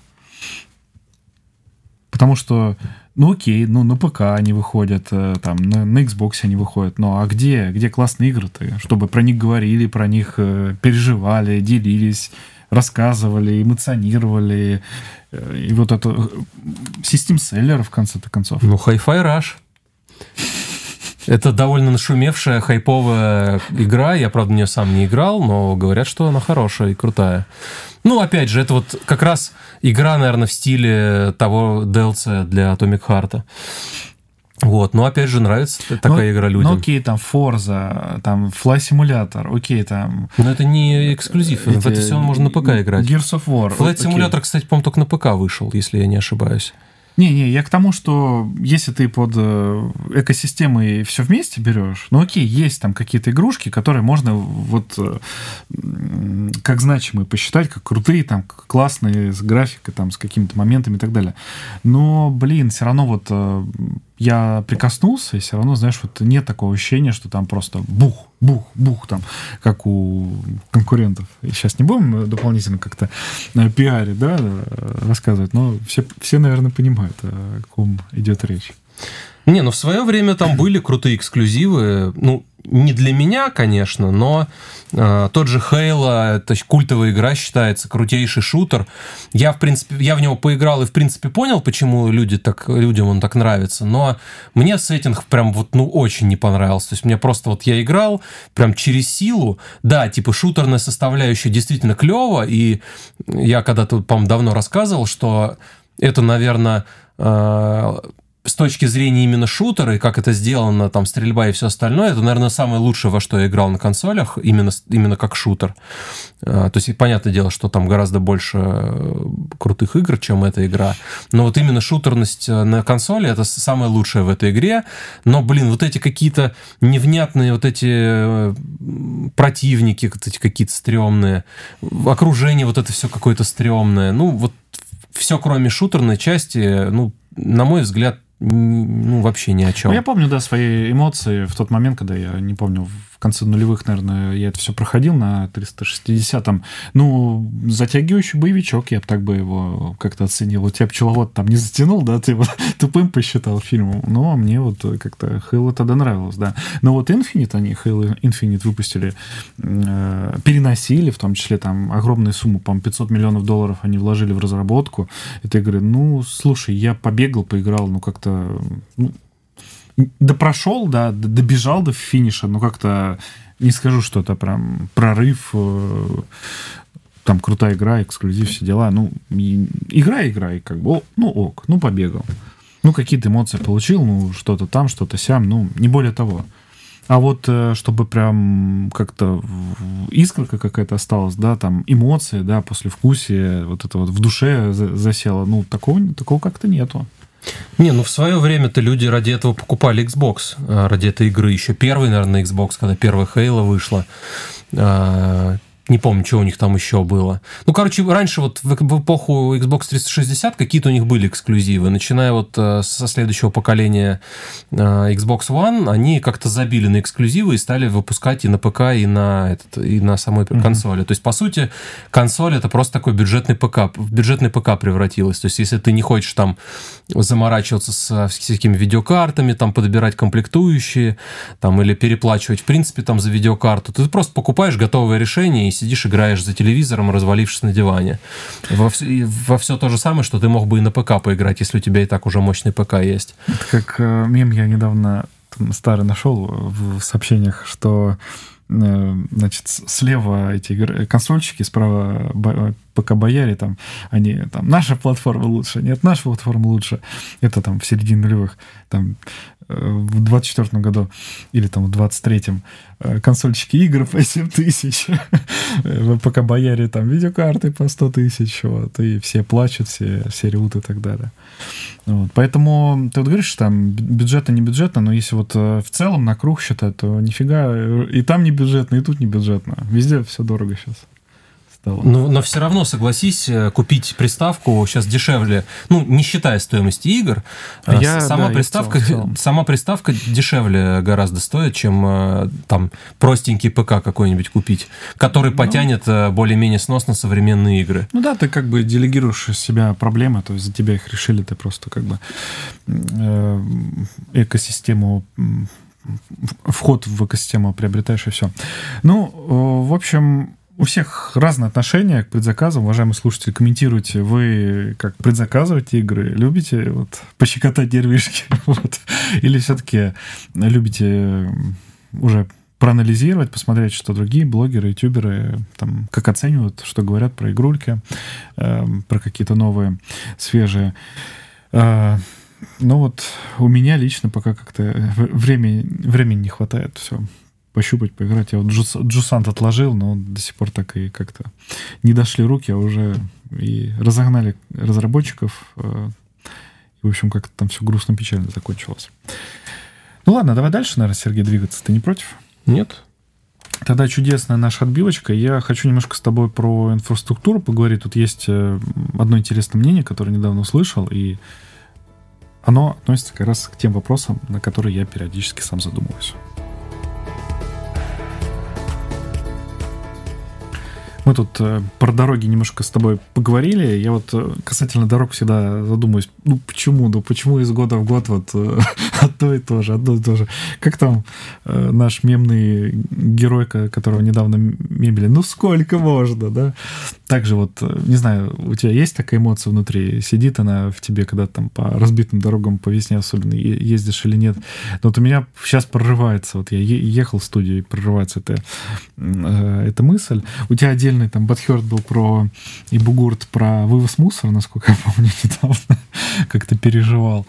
Потому что, ну окей, ну на ПК они выходят, э, там на, на Xbox они выходят, но а где, где классные игры-то? Чтобы про них говорили, про них э, переживали, делились, рассказывали, эмоционировали. Э, и вот это систем селлера в конце-то концов. Ну, Hi-Fi Rush. Это довольно нашумевшая, хайповая игра. Я, правда, в нее сам не играл, но говорят, что она хорошая и крутая. Ну, опять же, это вот как раз игра, наверное, в стиле того DLC для Atomic Heart. Вот, но опять же нравится такая ну, игра людям. Ну окей, там Forza, там Fly Simulator, окей, там... Но это не эксклюзив, эти... это все можно на ПК играть. Gears of War. Flight Simulator, кстати, по-моему, только на ПК вышел, если я не ошибаюсь. Не-не, я к тому, что если ты под э, экосистемой все вместе берешь, ну окей, есть там какие-то игрушки, которые можно вот э, как значимые посчитать, как крутые, там, классные, с графикой, там, с какими-то моментами и так далее. Но, блин, все равно вот э, я прикоснулся, и все равно, знаешь, вот нет такого ощущения, что там просто бух, бух, бух, там, как у конкурентов. И сейчас не будем дополнительно как-то на пиаре, да, рассказывать, но все, все, наверное, понимают, о ком идет речь. Не, ну в свое время там были крутые эксклюзивы. Ну, не для меня, конечно, но э, тот же Хейла, это культовая игра считается, крутейший шутер. Я, в принципе, я в него поиграл и, в принципе, понял, почему люди так, людям он так нравится, но мне сеттинг прям вот, ну, очень не понравился. То есть мне просто вот я играл прям через силу. Да, типа шутерная составляющая действительно клево, и я когда-то, по-моему, давно рассказывал, что это, наверное, э, с точки зрения именно шутера и как это сделано, там, стрельба и все остальное, это, наверное, самое лучшее, во что я играл на консолях, именно, именно как шутер. А, то есть, понятное дело, что там гораздо больше э, крутых игр, чем эта игра. Но вот именно шутерность э, на консоли это самое лучшее в этой игре. Но, блин, вот эти какие-то невнятные вот эти э, противники, вот эти какие-то стрёмные, окружение вот это все какое-то стрёмное. Ну, вот все, кроме шутерной части, ну, на мой взгляд, ну, вообще ни о чем. Ну, я помню, да, свои эмоции в тот момент, когда я, не помню, в конце нулевых, наверное, я это все проходил на 360-м. Ну, затягивающий боевичок, я бы так бы его как-то оценил. У тебя пчеловод там не затянул, да, ты его тупым посчитал фильмом. Но мне вот как-то Halo тогда нравилось, да. Но вот Infinite, они Halo Infinite выпустили, э, переносили, в том числе там огромную сумму, по 500 миллионов долларов они вложили в разработку. И ты говоришь, ну, слушай, я побегал, поиграл, ну, как-то... Ну, да прошел, да, добежал до финиша, но как-то не скажу, что это прям прорыв, э, там крутая игра, эксклюзив, все дела. Ну, игра, игра, и как бы, ну ок, ну побегал. Ну, какие-то эмоции получил, ну, что-то там, что-то сям, ну, не более того. А вот э, чтобы прям как-то искорка какая-то осталась, да, там эмоции, да, после вкусия, вот это вот в душе засело, ну, такого, такого как-то нету. Не, ну в свое время-то люди ради этого покупали Xbox, а, ради этой игры. Еще первый, наверное, Xbox, когда первая Halo вышла. Не помню, что у них там еще было. Ну, короче, раньше вот в, эпоху Xbox 360 какие-то у них были эксклюзивы. Начиная вот э, со следующего поколения э, Xbox One, они как-то забили на эксклюзивы и стали выпускать и на ПК, и на, этот, и на самой mm-hmm. консоли. То есть, по сути, консоль это просто такой бюджетный ПК. В бюджетный ПК превратилась. То есть, если ты не хочешь там заморачиваться с всякими видеокартами, там подбирать комплектующие, там, или переплачивать, в принципе, там за видеокарту, ты просто покупаешь готовое решение и сидишь, играешь за телевизором, развалившись на диване. Во, во все то же самое, что ты мог бы и на ПК поиграть, если у тебя и так уже мощный ПК есть. Это как э, мем я недавно там, старый нашел в сообщениях, что э, значит, слева эти консольщики, справа ПК Бояре, там, они, там, наша платформа лучше, нет, наша платформа лучше. Это там в середине нулевых, там, в 24 году или там в 23-м э, консольчики игр по 7 тысяч, пока бояре там видеокарты по 100 тысяч, вот, и все плачут, все, все ревут и так далее. Вот. Поэтому ты вот говоришь, что там бюджетно, не бюджетно, но если вот э, в целом на круг считать, то нифига, э, и там не бюджетно, и тут не бюджетно. Везде все дорого сейчас стало. Ну, но все равно, согласись, э, купить приставку сейчас дешевле, ну, не считая стоимости игр, э, я, сама, да, приставка, в целом, в целом. сама приставка дешевле гораздо стоит, чем э, там простенький ПК какой-нибудь купить, который ну, потянет более-менее сносно современные игры. Ну да, ты как бы делегируешь из себя проблемы, то есть за тебя их решили, ты просто как бы экосистему вход в экосистему приобретаешь и все. Ну, в общем, у всех разное отношение к предзаказам. Уважаемые слушатели, комментируйте, вы как предзаказываете игры, любите вот пощекотать нервишки, вот, или все-таки любите уже проанализировать, посмотреть, что другие блогеры, ютуберы там как оценивают, что говорят про игрульки, э, про какие-то новые, свежие. Э, ну вот у меня лично пока как-то времени, времени не хватает, все пощупать, поиграть. Я вот Джус, Джусант отложил, но до сих пор так и как-то не дошли руки, а уже и разогнали разработчиков. Э, и, в общем, как-то там все грустно, печально закончилось. Ну ладно, давай дальше, наверное, Сергей, двигаться. Ты не против? Нет. Тогда чудесная наша отбивочка. Я хочу немножко с тобой про инфраструктуру поговорить. Тут есть э, одно интересное мнение, которое недавно услышал, и оно относится как раз к тем вопросам, на которые я периодически сам задумываюсь. Мы тут э, про дороги немножко с тобой поговорили. Я вот э, касательно дорог всегда задумываюсь, ну почему, ну почему из года в год вот э, одно и то же, одно и то же. Как там наш мемный герой, которого недавно мебели, ну сколько можно, да? Также вот, э, не знаю, у тебя есть такая эмоция внутри, сидит она в тебе, когда там по разбитым дорогам по весне особенно ездишь или нет. Но вот у меня сейчас прорывается, вот я ехал в студию и прорывается эта, э, эта мысль. У тебя отдельный там Батхерт был про и Бугурт про вывоз мусора, насколько я помню, недавно как-то переживал.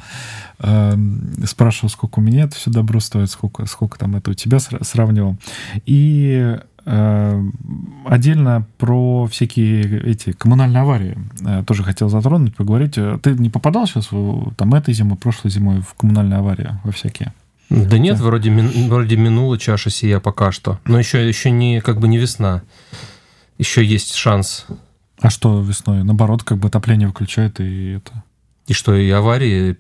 Эм, спрашивал, сколько у меня это все добро стоит, сколько, сколько там это у тебя сравнивал. И э, отдельно про всякие эти коммунальные аварии э, тоже хотел затронуть, поговорить. Ты не попадал сейчас там этой зимой, прошлой зимой в коммунальные аварии во всякие? Да нет, вроде, вроде минула чаша сия пока что. Но еще, еще не, как бы не весна еще есть шанс. А что весной? Наоборот, как бы отопление выключает и это... И что, и аварии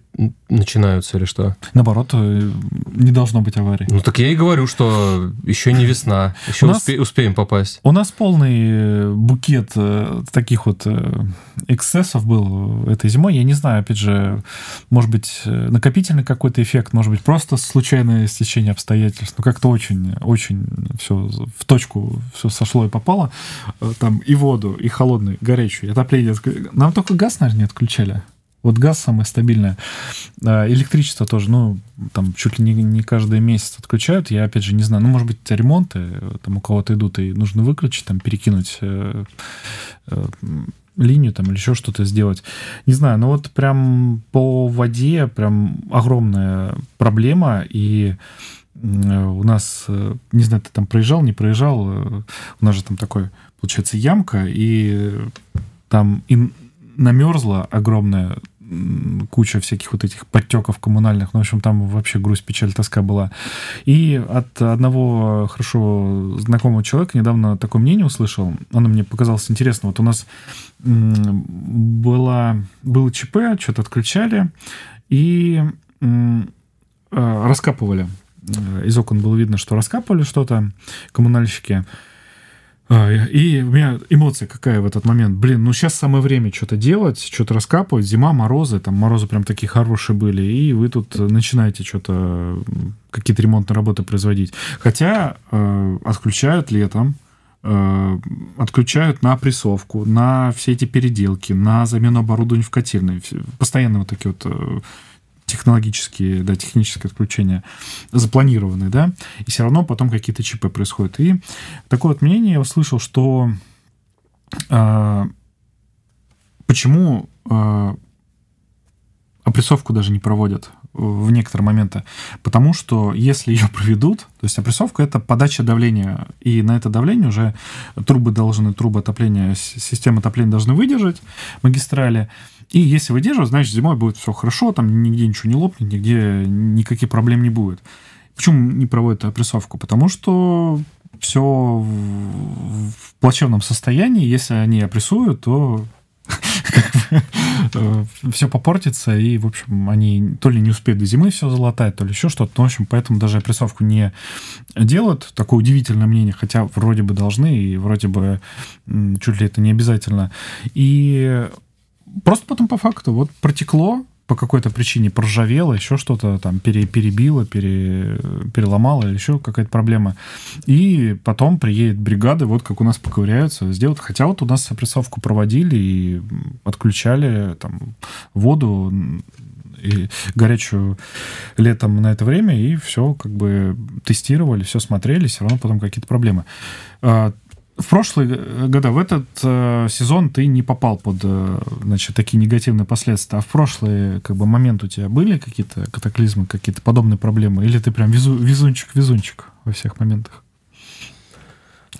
начинаются или что? Наоборот, э, не должно быть аварий. Ну так я и говорю, что еще не весна, еще нас, успе, успеем попасть. У нас полный э, букет э, таких вот эксцессов был этой зимой. Я не знаю, опять же, может быть, накопительный какой-то эффект, может быть, просто случайное стечение обстоятельств. Но как-то очень, очень все в точку все сошло и попало. Там и воду, и холодную, и горячую, и отопление. Нам только газ, наверное, не отключали. Вот газ самое стабильное. А, электричество тоже, ну, там чуть ли не, не каждый месяц отключают. Я, опять же, не знаю, ну, может быть, ремонты там у кого-то идут, и нужно выключить, там, перекинуть э, э, линию там или еще что-то сделать. Не знаю, но вот прям по воде прям огромная проблема, и у нас, э, не знаю, ты там проезжал, не проезжал, э, у нас же там такой, получается, ямка, и там и намерзла огромная куча всяких вот этих подтеков коммунальных. Ну, в общем, там вообще грусть, печаль, тоска была. И от одного хорошо знакомого человека недавно такое мнение услышал. Оно мне показалось интересно. Вот у нас было, было ЧП, что-то отключали и э, раскапывали. Из окон было видно, что раскапывали что-то коммунальщики. А, и у меня эмоция какая в этот момент. Блин, ну сейчас самое время что-то делать, что-то раскапывать. Зима, морозы, там морозы прям такие хорошие были. И вы тут начинаете что-то, какие-то ремонтные работы производить. Хотя э, отключают летом, э, отключают на прессовку, на все эти переделки, на замену оборудования в котельной. Постоянно вот такие вот э, технологические, да, техническое отключение запланированные, да, и все равно потом какие-то ЧП происходят. И такое вот мнение я услышал, что э, почему э, опрессовку даже не проводят в некоторые моменты. Потому что если ее проведут, то есть опрессовка это подача давления, и на это давление уже трубы должны, трубы отопления, система отопления должны выдержать, магистрали, и если выдерживать, значит, зимой будет все хорошо, там нигде ничего не лопнет, нигде никаких проблем не будет. Почему не проводят опрессовку? Потому что все в плачевном состоянии. Если они опрессуют, то э, все попортится, и, в общем, они то ли не успеют до зимы все залатать, то ли еще что-то. Ну, в общем, поэтому даже опрессовку не делают. Такое удивительное мнение, хотя вроде бы должны, и вроде бы чуть ли это не обязательно. И Просто потом по факту. Вот протекло, по какой-то причине проржавело, еще что-то там пере, перебило, пере, переломало еще какая-то проблема. И потом приедет бригада, вот как у нас поковыряются, сделают. Хотя вот у нас опрессовку проводили и отключали там воду и горячую летом на это время, и все как бы тестировали, все смотрели, все равно потом какие-то проблемы. В прошлые года, в этот э, сезон ты не попал под э, значит, такие негативные последствия, а в прошлые как бы, момент у тебя были какие-то катаклизмы, какие-то подобные проблемы? Или ты прям везу, везунчик-везунчик во всех моментах?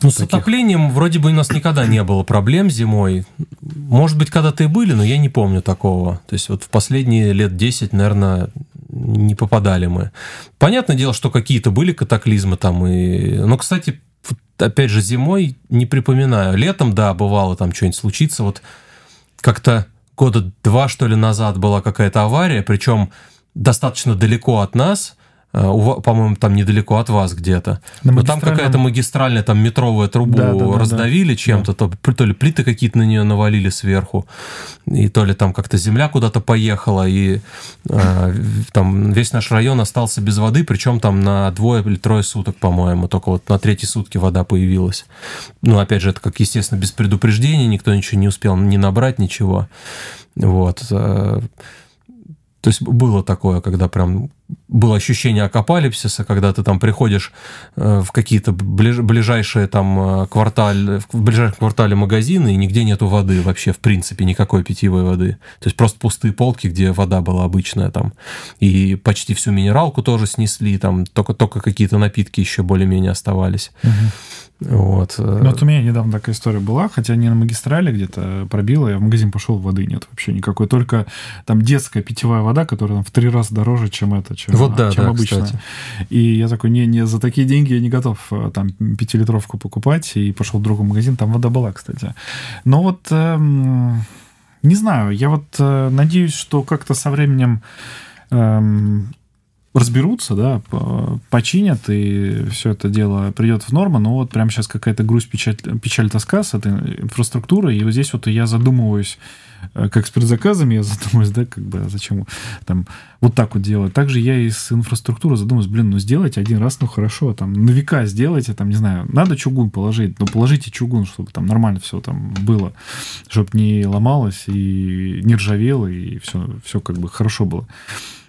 Ну, с отоплением вроде бы у нас никогда не было проблем зимой. Может быть, когда-то и были, но я не помню такого. То есть вот в последние лет 10, наверное, не попадали мы. Понятное дело, что какие-то были катаклизмы там. И... Но, кстати, опять же, зимой не припоминаю. Летом, да, бывало там что-нибудь случится. Вот как-то года два, что ли, назад была какая-то авария, причем достаточно далеко от нас – по-моему, там недалеко от вас где-то. Но там какая-то магистральная, там метровая трубу да, да, раздавили да, чем-то, да. то, то ли плиты какие-то на нее навалили сверху, и то ли там как-то земля куда-то поехала, и э, там весь наш район остался без воды, причем там на двое или трое суток, по-моему, только вот на третьи сутки вода появилась. Ну, опять же, это как, естественно, без предупреждения, никто ничего не успел не набрать, ничего. Вот. То есть было такое, когда прям было ощущение акапалипсиса, когда ты там приходишь э, в какие-то ближ, ближайшие там э, кварталь, в ближайшем квартале магазины, и нигде нету воды вообще, в принципе, никакой питьевой воды. То есть просто пустые полки, где вода была обычная там. И почти всю минералку тоже снесли, там только, только какие-то напитки еще более-менее оставались. Угу. Вот. Ну, вот у меня недавно такая история была, хотя не на магистрали где-то пробила, я в магазин пошел, воды нет вообще никакой, только там детская питьевая вода, которая там в три раза дороже, чем это, чем, вот да, чем да, обычная. Кстати. И я такой, не, не, за такие деньги я не готов э, там пятилитровку покупать, и пошел в другой магазин, там вода была, кстати. Но вот... Эм Не знаю, я вот э, надеюсь, что как-то со временем эм, разберутся, да, починят, и все это дело придет в норму, но вот прямо сейчас какая-то грусть, печаль, печаль тоска с этой инфраструктурой, и вот здесь вот я задумываюсь, э, как с предзаказами, я задумываюсь, да, как бы, а зачем там вот так вот делать. Также я и с инфраструктурой задумываюсь, блин, ну сделайте один раз, ну хорошо, там на века сделайте, там, не знаю, надо чугун положить, но положите чугун, чтобы там нормально все там было, чтобы не ломалось и не ржавело, и все, все как бы хорошо было.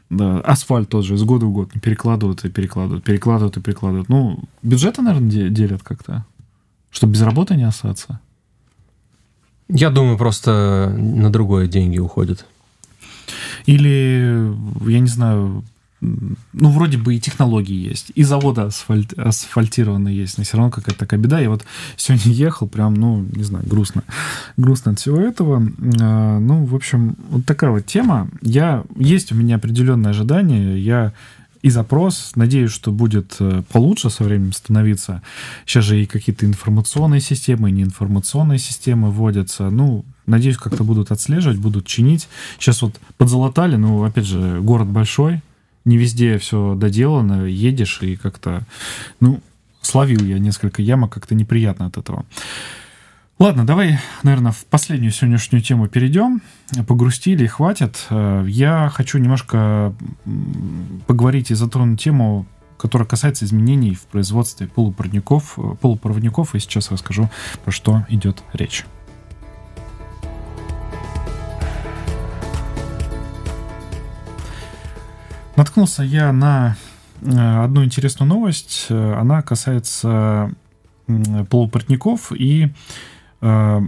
Да, асфальт тот же из года в год перекладывают и перекладывают, перекладывают и перекладывают. Ну, бюджеты, наверное, делят как-то, чтобы без работы не остаться. Я думаю, просто на другое деньги уходят. Или, я не знаю, ну, вроде бы и технологии есть, и заводы асфальт, асфальтированные есть, но все равно какая-то такая беда. Я вот сегодня ехал, прям, ну, не знаю, грустно. Грустно от всего этого. А, ну, в общем, вот такая вот тема. Я, есть у меня определенное ожидание, я и запрос. Надеюсь, что будет э, получше со временем становиться. Сейчас же и какие-то информационные системы, и неинформационные системы вводятся. Ну, надеюсь, как-то будут отслеживать, будут чинить. Сейчас вот подзолотали, ну, опять же, город большой, не везде все доделано, едешь и как-то, ну, словил я несколько ямок, как-то неприятно от этого. Ладно, давай, наверное, в последнюю сегодняшнюю тему перейдем. Погрустили, хватит. Э, я хочу немножко поговорить и затронуть тему, которая касается изменений в производстве полупроводников, э, полупроводников, и сейчас расскажу, про что идет речь. Наткнулся я на э, одну интересную новость. Э, она касается полупортников и э,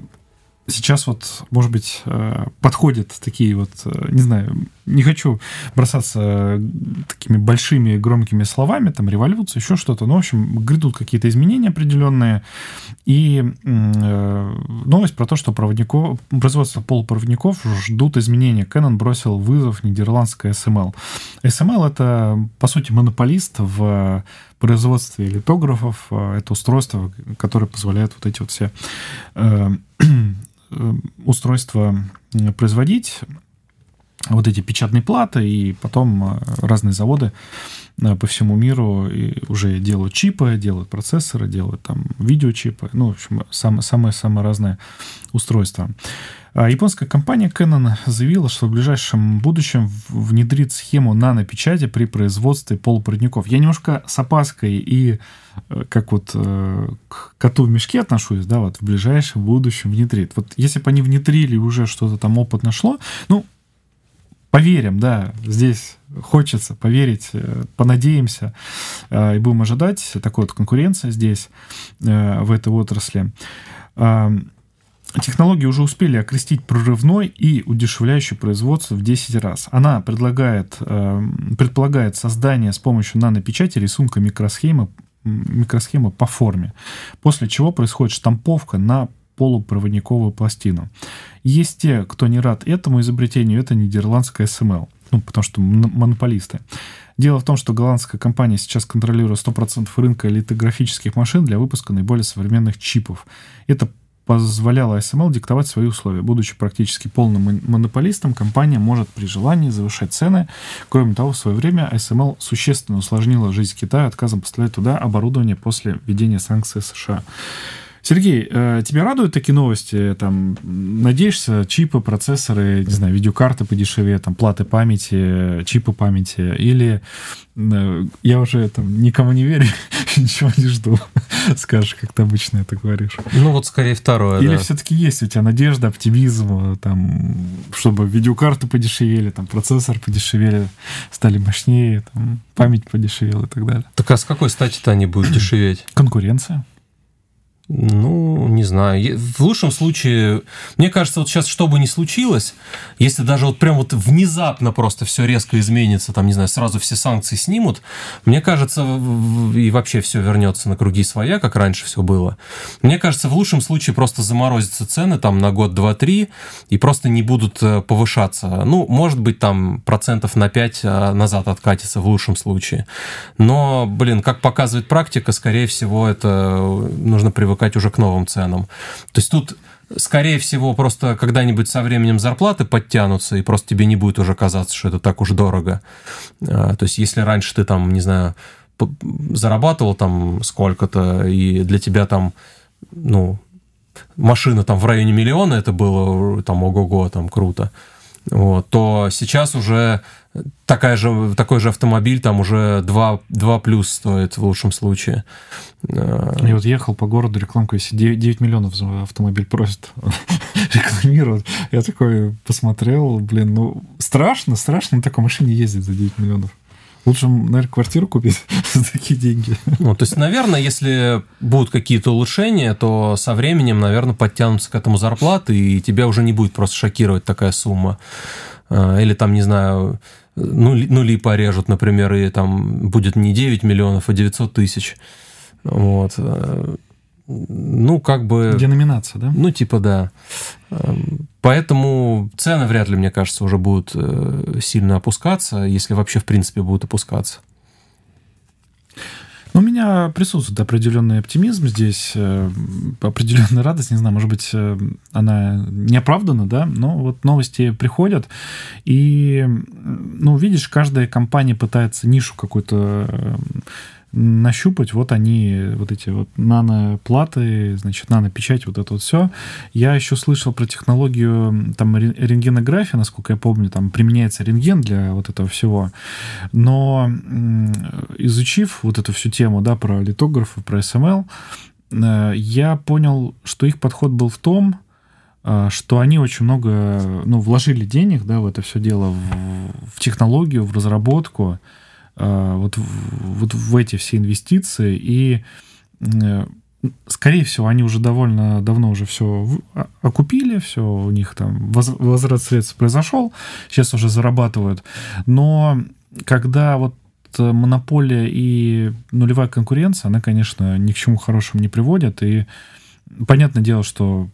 сейчас вот, может быть, э, подходят такие вот, э, не знаю, не хочу бросаться такими большими громкими словами, там, революция, еще что-то, но, в общем, грядут какие-то изменения определенные, и э, новость про то, что проводников, производство полупроводников ждут изменения. Canon бросил вызов нидерландской SML. SML — это, по сути, монополист в производстве литографов. Это устройство, которое позволяет вот эти вот все Э, устройства производить, вот эти печатные платы, и потом э, разные заводы э, по всему миру уже делают чипы, делают процессоры, делают там видеочипы, ну, в общем, самое-самое разное устройство. А японская компания Canon заявила, что в ближайшем будущем внедрит схему нанопечати при производстве полупроводников. Я немножко с опаской и э, как вот к коту в мешке отношусь, да, вот в ближайшем будущем внедрит. Вот если бы они внедрили уже что-то там опыт нашло, ну, поверим, да, здесь хочется поверить, э, понадеемся и будем ожидать такой вот конкуренции здесь, в этой отрасли. Технологии уже успели окрестить прорывной и удешевляющий производство в 10 раз. Она предлагает, э, предполагает создание с помощью нанопечати рисунка микросхемы, микросхемы по форме, после чего происходит штамповка на полупроводниковую пластину. Есть те, кто не рад этому изобретению, это нидерландская SML, ну, потому что монополисты. Дело в том, что голландская компания сейчас контролирует 100% рынка литографических машин для выпуска наиболее современных чипов. Это позволяла SML диктовать свои условия. Будучи практически полным монополистом, компания может при желании завышать цены. Кроме того, в свое время SML существенно усложнила жизнь Китая отказом поставлять туда оборудование после введения санкций США. Сергей, э, тебя радуют такие новости? Там, надеешься, чипы, процессоры, не знаю, видеокарты подешевее, там, платы памяти, чипы памяти? Или э, я уже там никому не верю, ничего не жду? Скажешь, как ты обычно это говоришь. Ну, вот скорее второе, Или да. все-таки есть у тебя надежда, оптимизм, там, чтобы видеокарты подешевели, там, процессор подешевели, стали мощнее, там, память подешевела и так далее. Так а с какой стати-то они будут дешеветь? Конкуренция. Ну, не знаю. В лучшем случае, мне кажется, вот сейчас, что бы ни случилось, если даже вот прям вот внезапно просто все резко изменится, там, не знаю, сразу все санкции снимут, мне кажется, и вообще все вернется на круги своя, как раньше все было. Мне кажется, в лучшем случае просто заморозятся цены там на год, два, три, и просто не будут э, повышаться. Ну, может быть, там процентов на 5 э, назад откатится в лучшем случае. Но, блин, как показывает практика, скорее всего, это нужно привыкать привыкать уже к новым ценам. То есть тут скорее всего, просто когда-нибудь со временем зарплаты подтянутся, и просто тебе не будет уже казаться, что это так уж дорого. А, то есть, если раньше ты там, не знаю, зарабатывал там сколько-то, и для тебя там, ну, машина там в районе миллиона, это было там ого-го, там круто, вот, то сейчас уже такая же, такой же автомобиль там уже 2, 2 плюс стоит в лучшем случае. Я вот ехал по городу, рекламку, если 9, 9 миллионов за автомобиль просит рекламируют. Я такой посмотрел, блин, ну страшно, страшно на такой машине ездить за 9 миллионов. Лучше, наверное, квартиру купить за такие деньги. Ну, то есть, наверное, если будут какие-то улучшения, то со временем, наверное, подтянутся к этому зарплаты, и тебя уже не будет просто шокировать такая сумма. А, или там, не знаю, нули, нули порежут, например, и там будет не 9 миллионов, а 900 тысяч. Вот. Ну, как бы... Деноминация, да? Ну, типа, да. Эм, поэтому цены вряд ли, мне кажется, уже будут э, сильно опускаться, если вообще, в принципе, будут опускаться. Ну, у меня присутствует определенный оптимизм здесь, э, определенная радость, не знаю, может быть, э, она не оправдана, да, но вот новости приходят, и, ну, видишь, каждая компания пытается нишу какую-то нащупать, вот они, вот эти вот наноплаты, значит, нанопечать, вот это вот все. Я еще слышал про технологию там рентгенографии, насколько я помню, там применяется рентген для вот этого всего. Но изучив вот эту всю тему, да, про литографы, про СМЛ, э, я понял, что их подход был в том, э, что они очень много, ну, вложили денег, да, в это все дело, в, в технологию, в разработку, вот, вот в эти все инвестиции, и э, скорее всего, они уже довольно давно уже все окупили, все у них там возврат средств произошел, сейчас уже зарабатывают. Но когда вот монополия и нулевая конкуренция, она, конечно, ни к чему хорошему не приводит. И понятное дело, что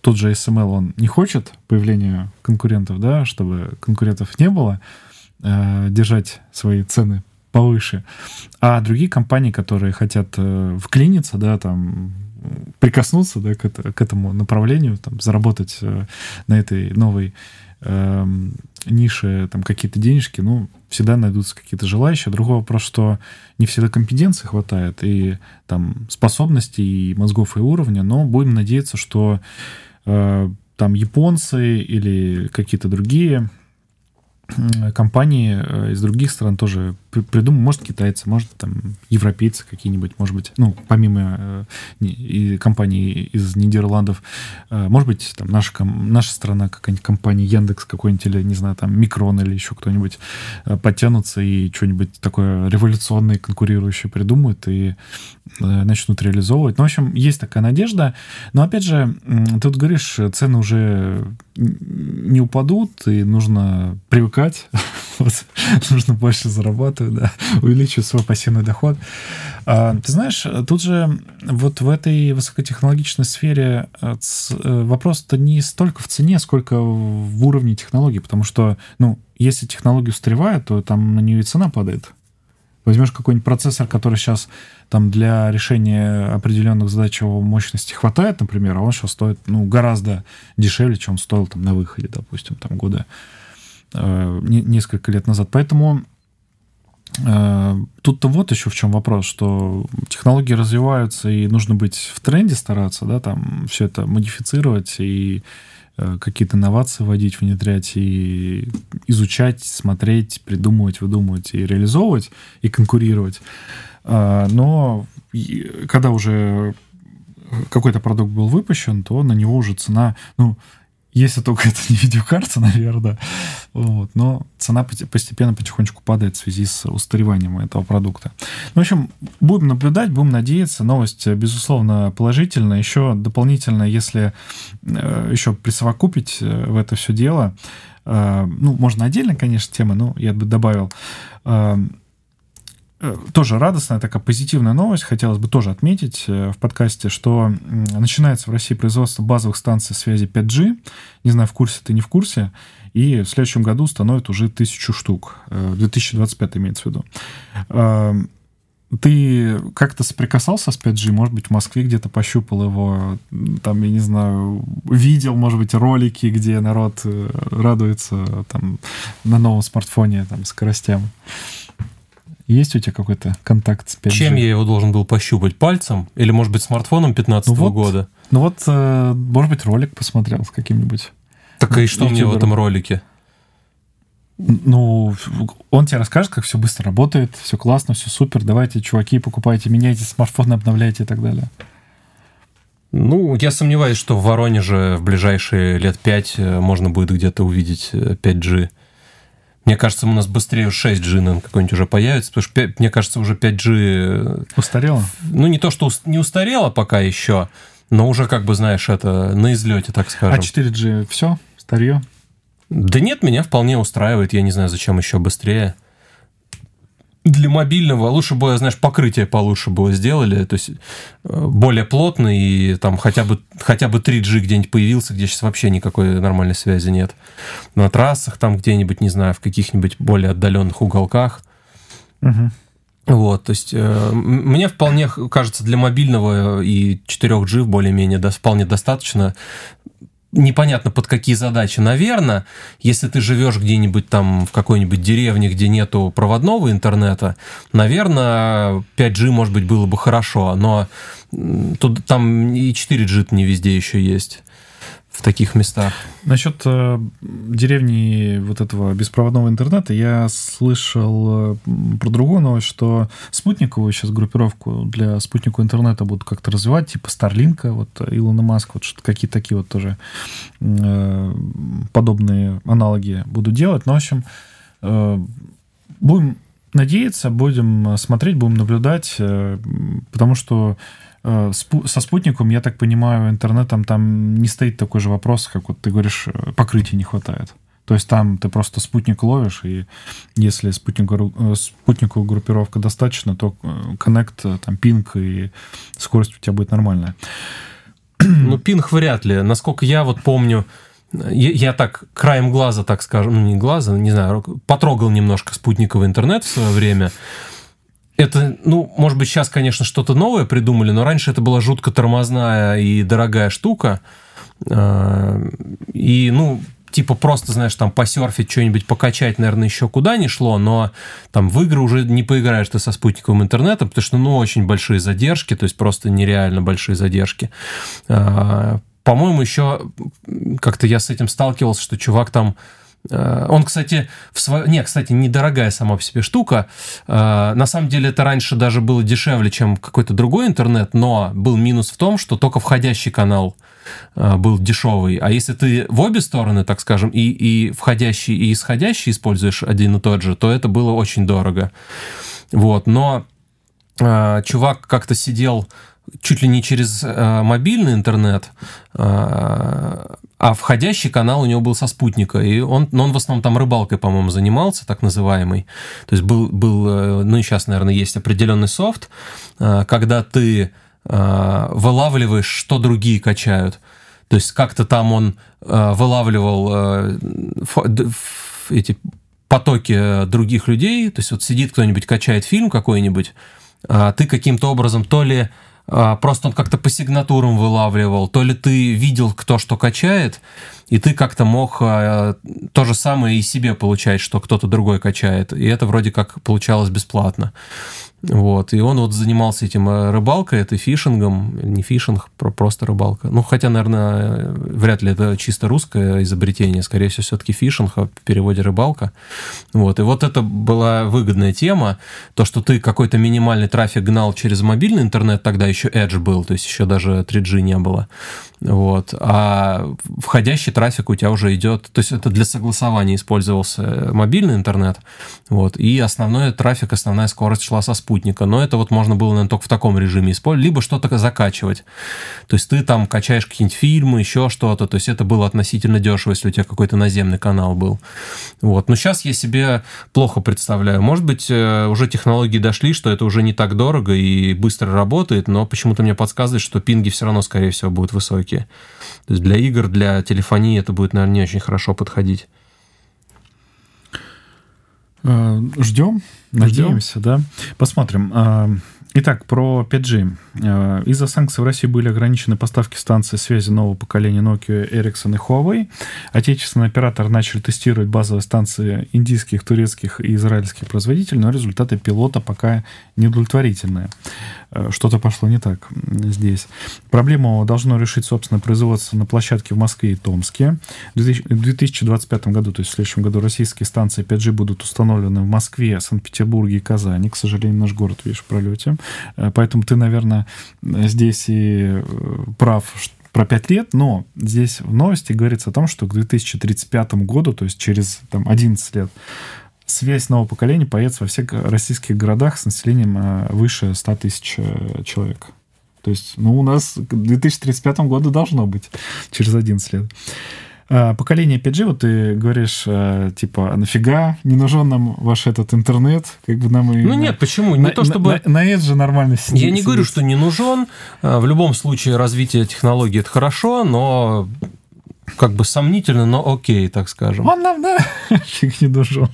тот же SML, он не хочет появления конкурентов, да, чтобы конкурентов не было. Э, держать свои цены повыше. А другие компании, которые хотят э, вклиниться, да, там прикоснуться да, к, к этому направлению, там, заработать э, на этой новой э, нише там какие-то денежки, ну, всегда найдутся какие-то желающие. Другой вопрос, что не всегда компетенции хватает и там способностей, и мозгов, и уровня, но будем надеяться, что э, там японцы или какие-то другие компании э, из других стран тоже придумают, может, китайцы, может, там, европейцы какие-нибудь, может быть, ну, помимо э, и компаний из Нидерландов, э, может быть, там, наша, наша страна, какая-нибудь компания Яндекс какой-нибудь, или, не знаю, там, Микрон или еще кто-нибудь подтянутся и что-нибудь такое революционное, конкурирующее придумают и начнут реализовывать. Ну, в общем, есть такая надежда. Но, опять же, ты тут говоришь, цены уже не упадут, и нужно привыкать, вот, нужно больше зарабатывать, да, увеличивать свой пассивный доход. А, ты знаешь, тут же вот в этой высокотехнологичной сфере э, э, вопрос-то не столько в цене, сколько в уровне технологий, потому что, ну, если технология устаревает, то там на нее и цена падает. Возьмешь какой-нибудь процессор, который сейчас там для решения определенных задач его мощности хватает, например, а он сейчас стоит ну, гораздо дешевле, чем стоил там на выходе, допустим, там года э, несколько лет назад. Поэтому тут-то вот еще в чем вопрос, что технологии развиваются, и нужно быть в тренде стараться, да, там все это модифицировать и Э, какие-то инновации вводить, внедрять и изучать, смотреть, придумывать, выдумывать и реализовывать, и конкурировать. А, но когда уже какой-то продукт был выпущен, то на него уже цена, ну, если только это не видеокарта, наверное. Вот. Но цена постепенно потихонечку падает в связи с устареванием этого продукта. В общем, будем наблюдать, будем надеяться. Новость, безусловно, положительная. Еще дополнительно, если э, еще присовокупить э, в это все дело, э, ну, можно отдельно, конечно, темы, но я бы добавил тоже радостная такая позитивная новость, хотелось бы тоже отметить э, в подкасте, что начинается в России производство базовых станций связи 5G. Не знаю, в курсе ты, не в курсе. И в следующем году становит уже тысячу штук. 2025 э, имеется в виду. ты как-то соприкасался с 5G? Может быть, в Москве где-то пощупал его, там, я не знаю, видел, может быть, ролики, где народ э, радуется там на новом смартфоне, там, скоростям? Есть у тебя какой-то контакт с 5G? Чем я его должен был пощупать? Пальцем? Или, может быть, смартфоном 15 -го ну вот, года? Ну вот, э, может быть, ролик посмотрел с каким-нибудь. Так и что мне в этом ролике? Ну, он тебе расскажет, как все быстро работает, все классно, все супер, давайте, чуваки, покупайте, меняйте смартфоны, обновляйте и так далее. Ну, я сомневаюсь, что в Воронеже в ближайшие лет пять э, можно будет где-то увидеть 5G. Мне кажется, у нас быстрее 6G, наверное, какой-нибудь уже появится, потому что, 5, мне кажется, уже 5G... Э, устарело? Ну, не то, что не устарело пока еще, но уже, как бы, знаешь, это на излете, так скажем. А 4G все? Старье? Да нет, меня вполне устраивает. Я не знаю, зачем еще быстрее. Для мобильного лучше бы, знаешь, покрытие получше было сделали, то есть э, более плотно и там хотя бы, хотя бы 3G где-нибудь появился, где сейчас вообще никакой нормальной связи нет. На трассах там где-нибудь, не знаю, в каких-нибудь более отдаленных уголках. Угу. Вот, то есть э, мне вполне кажется для мобильного и 4G более-менее да, вполне достаточно непонятно под какие задачи. Наверное, если ты живешь где-нибудь там в какой-нибудь деревне, где нету проводного интернета, наверное, 5G, может быть, было бы хорошо, но тут, там и 4G не везде еще есть в таких местах. Насчет э, деревни вот этого беспроводного интернета я слышал э, про другую новость, что спутниковую сейчас группировку для спутникового интернета будут как-то развивать, типа Старлинка, вот Илона Маск, вот какие-то такие вот тоже э, подобные аналоги будут делать. Но, в общем, э, будем надеяться, будем смотреть, будем наблюдать, э, потому что со спутником, я так понимаю, интернетом там не стоит такой же вопрос, как вот ты говоришь, э, покрытия не хватает. То есть там ты просто спутник ловишь, и если спутниковая, э, спутниковая группировка достаточно, то коннект, там, пинг и скорость у тебя будет нормальная. Ну, пинг вряд ли. Насколько я вот помню, я, я так краем глаза, так скажем, ну не глаза, не знаю, потрогал немножко спутниковый интернет в свое время. Это, ну, может быть, сейчас, конечно, что-то новое придумали, но раньше это была жутко тормозная и дорогая штука. А, и, ну, типа просто, знаешь, там посерфить, что-нибудь покачать, наверное, еще куда не шло, но там в игры уже не поиграешь ты со спутниковым интернетом, потому что, ну, очень большие задержки, то есть просто нереально большие задержки. А, по-моему, еще как-то я с этим сталкивался, что чувак там он, кстати, в сво... не, кстати, недорогая сама по себе штука. Э, на самом деле это раньше даже было дешевле, чем какой-то другой интернет, но был минус в том, что только входящий канал э, был дешевый. А если ты в обе стороны, так скажем, и, и входящий, и исходящий используешь один и тот же, то это было очень дорого. Вот, но чувак как-то сидел чуть ли не через э, мобильный интернет, э, а входящий канал у него был со спутника, и он, но он в основном там рыбалкой, по-моему, занимался, так называемый. То есть был, был э, ну и сейчас, наверное, есть определенный софт, э, когда ты э, вылавливаешь, что другие качают. То есть как-то там он вылавливал эти потоки других людей, то есть вот сидит кто-нибудь, качает фильм какой-нибудь, а ты каким-то образом то ли просто он как-то по сигнатурам вылавливал, то ли ты видел, кто что качает, и ты как-то мог а, то же самое и себе получать, что кто-то другой качает. И это вроде как получалось бесплатно. Вот. И он вот занимался этим э, рыбалкой, это фишингом, не фишинг, просто рыбалка. Ну, хотя, наверное, вряд ли это чисто русское изобретение, скорее всего, все-таки фишинг, а в переводе рыбалка. Вот. И вот это была выгодная тема, то, что ты какой-то минимальный трафик гнал через мобильный интернет, тогда еще Edge был, то есть еще даже 3G не было. Вот. А входящий трафик у тебя уже идет, то есть это для согласования использовался мобильный интернет, вот, и основной трафик, основная скорость шла со спутника, но это вот можно было, наверное, только в таком режиме использовать, либо что-то закачивать. То есть ты там качаешь какие-нибудь фильмы, еще что-то, то есть это было относительно дешево, если у тебя какой-то наземный канал был. Вот. Но сейчас я себе плохо представляю. Может быть, э, уже технологии дошли, что это уже не так дорого и быстро работает, но почему-то мне подсказывает, что пинги все равно, скорее всего, будут высокие. То есть для игр, для телефонии это будет, наверное, не очень хорошо подходить. Э, Ждем, надеемся, да. Посмотрим. Э, Итак, про 5G. Э, из-за санкций в России были ограничены поставки станций связи нового поколения Nokia, Ericsson и Huawei. Отечественные операторы начали тестировать базовые станции индийских, турецких и израильских производителей, но результаты пилота пока неудовлетворительные. Э, что-то пошло не так здесь. Проблему должно решить собственное производство на площадке в Москве и Томске. В 2025 году, то есть в следующем году, российские станции 5G будут установлены в Москве, Санкт-Петербурге и Казани. К сожалению, наш город, видишь, в пролете. Э, поэтому ты, наверное, здесь и э, прав, про 5 лет, но здесь в новости говорится о том, что к 2035 году, то есть через там, 11 лет, связь нового поколения появится во всех российских городах с населением э, выше 100 тысяч человек. То есть, ну, у нас к 2035 году должно быть через 11 лет. А, поколение 5G, вот ты говоришь, э, типа, а нафига не нужен нам ваш этот интернет? Как бы нам и ну нет, почему? Не на, то чтобы... На, на, на Edge нормально сидеть. Я не говорю, что не нужен. В любом случае развитие технологий это хорошо, но как бы сомнительно, но окей, так скажем. Он нам, да, не нужен.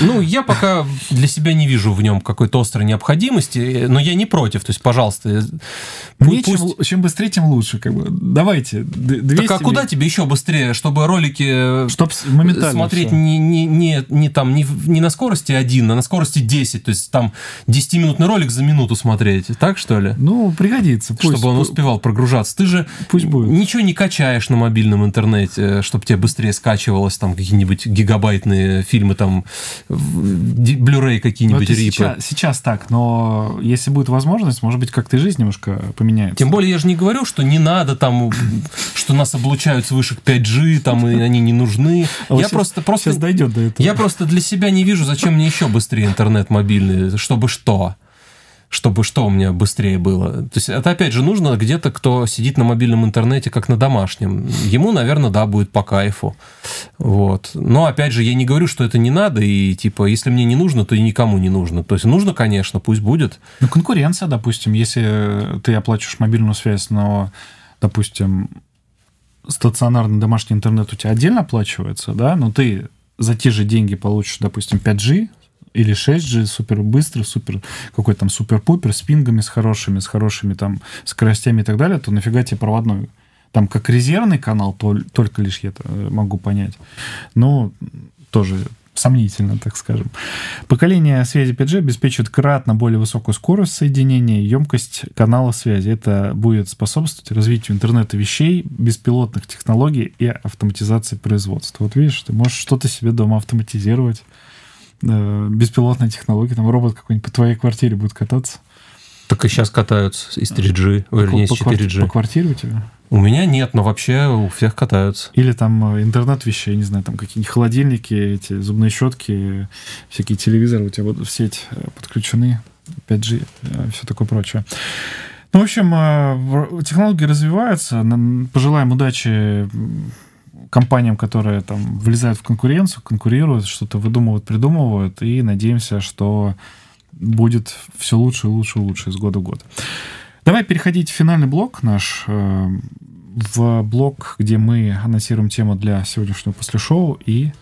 Ну, я пока для себя не вижу в нем какой-то острой необходимости, но я не против, то есть, пожалуйста. Мне пусть... чем, чем быстрее, тем лучше, как бы. Давайте. 200... Так а куда тебе еще быстрее, чтобы ролики Чтоб моментально смотреть не, не, не, не, там, не, не на скорости 1, а на скорости 10, то есть там 10-минутный ролик за минуту смотреть, так что ли? Ну, пригодится. Пусть, чтобы он успевал прогружаться. Ты же пусть будет. ничего не качаешь на мобильном интернете интернете, чтобы тебе быстрее скачивалось там какие-нибудь гигабайтные фильмы, там, Blu-ray какие-нибудь, ну, рипы. Сейчас, сейчас так, но если будет возможность, может быть, как-то жизнь немножко поменяется. Тем более я же не говорю, что не надо там, что нас облучают свыше 5G, там, и они не нужны. А я просто, просто... Сейчас дойдет до этого. Я просто для себя не вижу, зачем мне еще быстрее интернет мобильный, чтобы что чтобы что у меня быстрее было. То есть это опять же нужно где-то, кто сидит на мобильном интернете, как на домашнем. Ему, наверное, да, будет по кайфу. Вот. Но опять же, я не говорю, что это не надо, и типа, если мне не нужно, то и никому не нужно. То есть нужно, конечно, пусть будет. Ну, конкуренция, допустим, если ты оплачиваешь мобильную связь, но, допустим, стационарный домашний интернет у тебя отдельно оплачивается, да, но ты за те же деньги получишь, допустим, 5G, или 6G, супер быстрый, супер какой там супер-пупер, с пингами с хорошими, с хорошими там скоростями и так далее, то нафига тебе проводной? Там как резервный канал, то, только лишь я это э, могу понять. Но тоже сомнительно, так скажем. Поколение связи 5G обеспечивает кратно более высокую скорость соединения и емкость канала связи. Это будет способствовать развитию интернета вещей, беспилотных технологий и автоматизации производства. Вот видишь, ты можешь что-то себе дома автоматизировать э, беспилотная технология, там робот какой-нибудь по твоей квартире будет кататься. Так и сейчас катаются из 3G, по, вернее, по, из 4G. По квартире у тебя? У меня нет, но вообще у всех катаются. Или там э, интернет вещей, не знаю, там какие-нибудь холодильники, эти зубные щетки, всякие телевизоры у тебя будут в сеть э, подключены, 5G, э, все такое прочее. Ну, в общем, технологии развиваются. Пожелаем удачи компаниям, которые там влезают в конкуренцию, конкурируют, что-то выдумывают, придумывают, и надеемся, что будет все лучше лучше лучше из года в год. Давай переходить в финальный блок наш, э, в блок, где мы анонсируем тему для сегодняшнего после-шоу и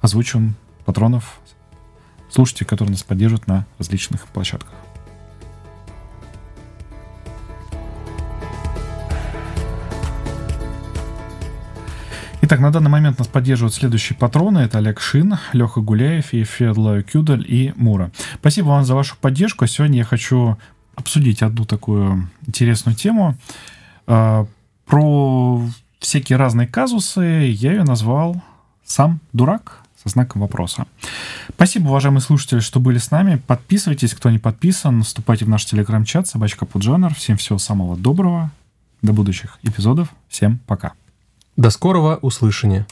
озвучим патронов, слушателей, которые нас поддерживают на различных площадках. Итак, на данный момент нас поддерживают следующие патроны. Это Олег Шин, Леха Гуляев, Ефедло Кюдаль и Мура. Спасибо вам за вашу поддержку. Сегодня я хочу обсудить одну такую интересную тему. А, про всякие разные казусы я ее назвал «Сам дурак?» со знаком вопроса. Спасибо, уважаемые слушатели, что были с нами. Подписывайтесь, кто не подписан. Вступайте в наш телеграм-чат «Собачка Пуджанер». Всем всего самого доброго. До будущих эпизодов. Всем пока. До скорого услышания.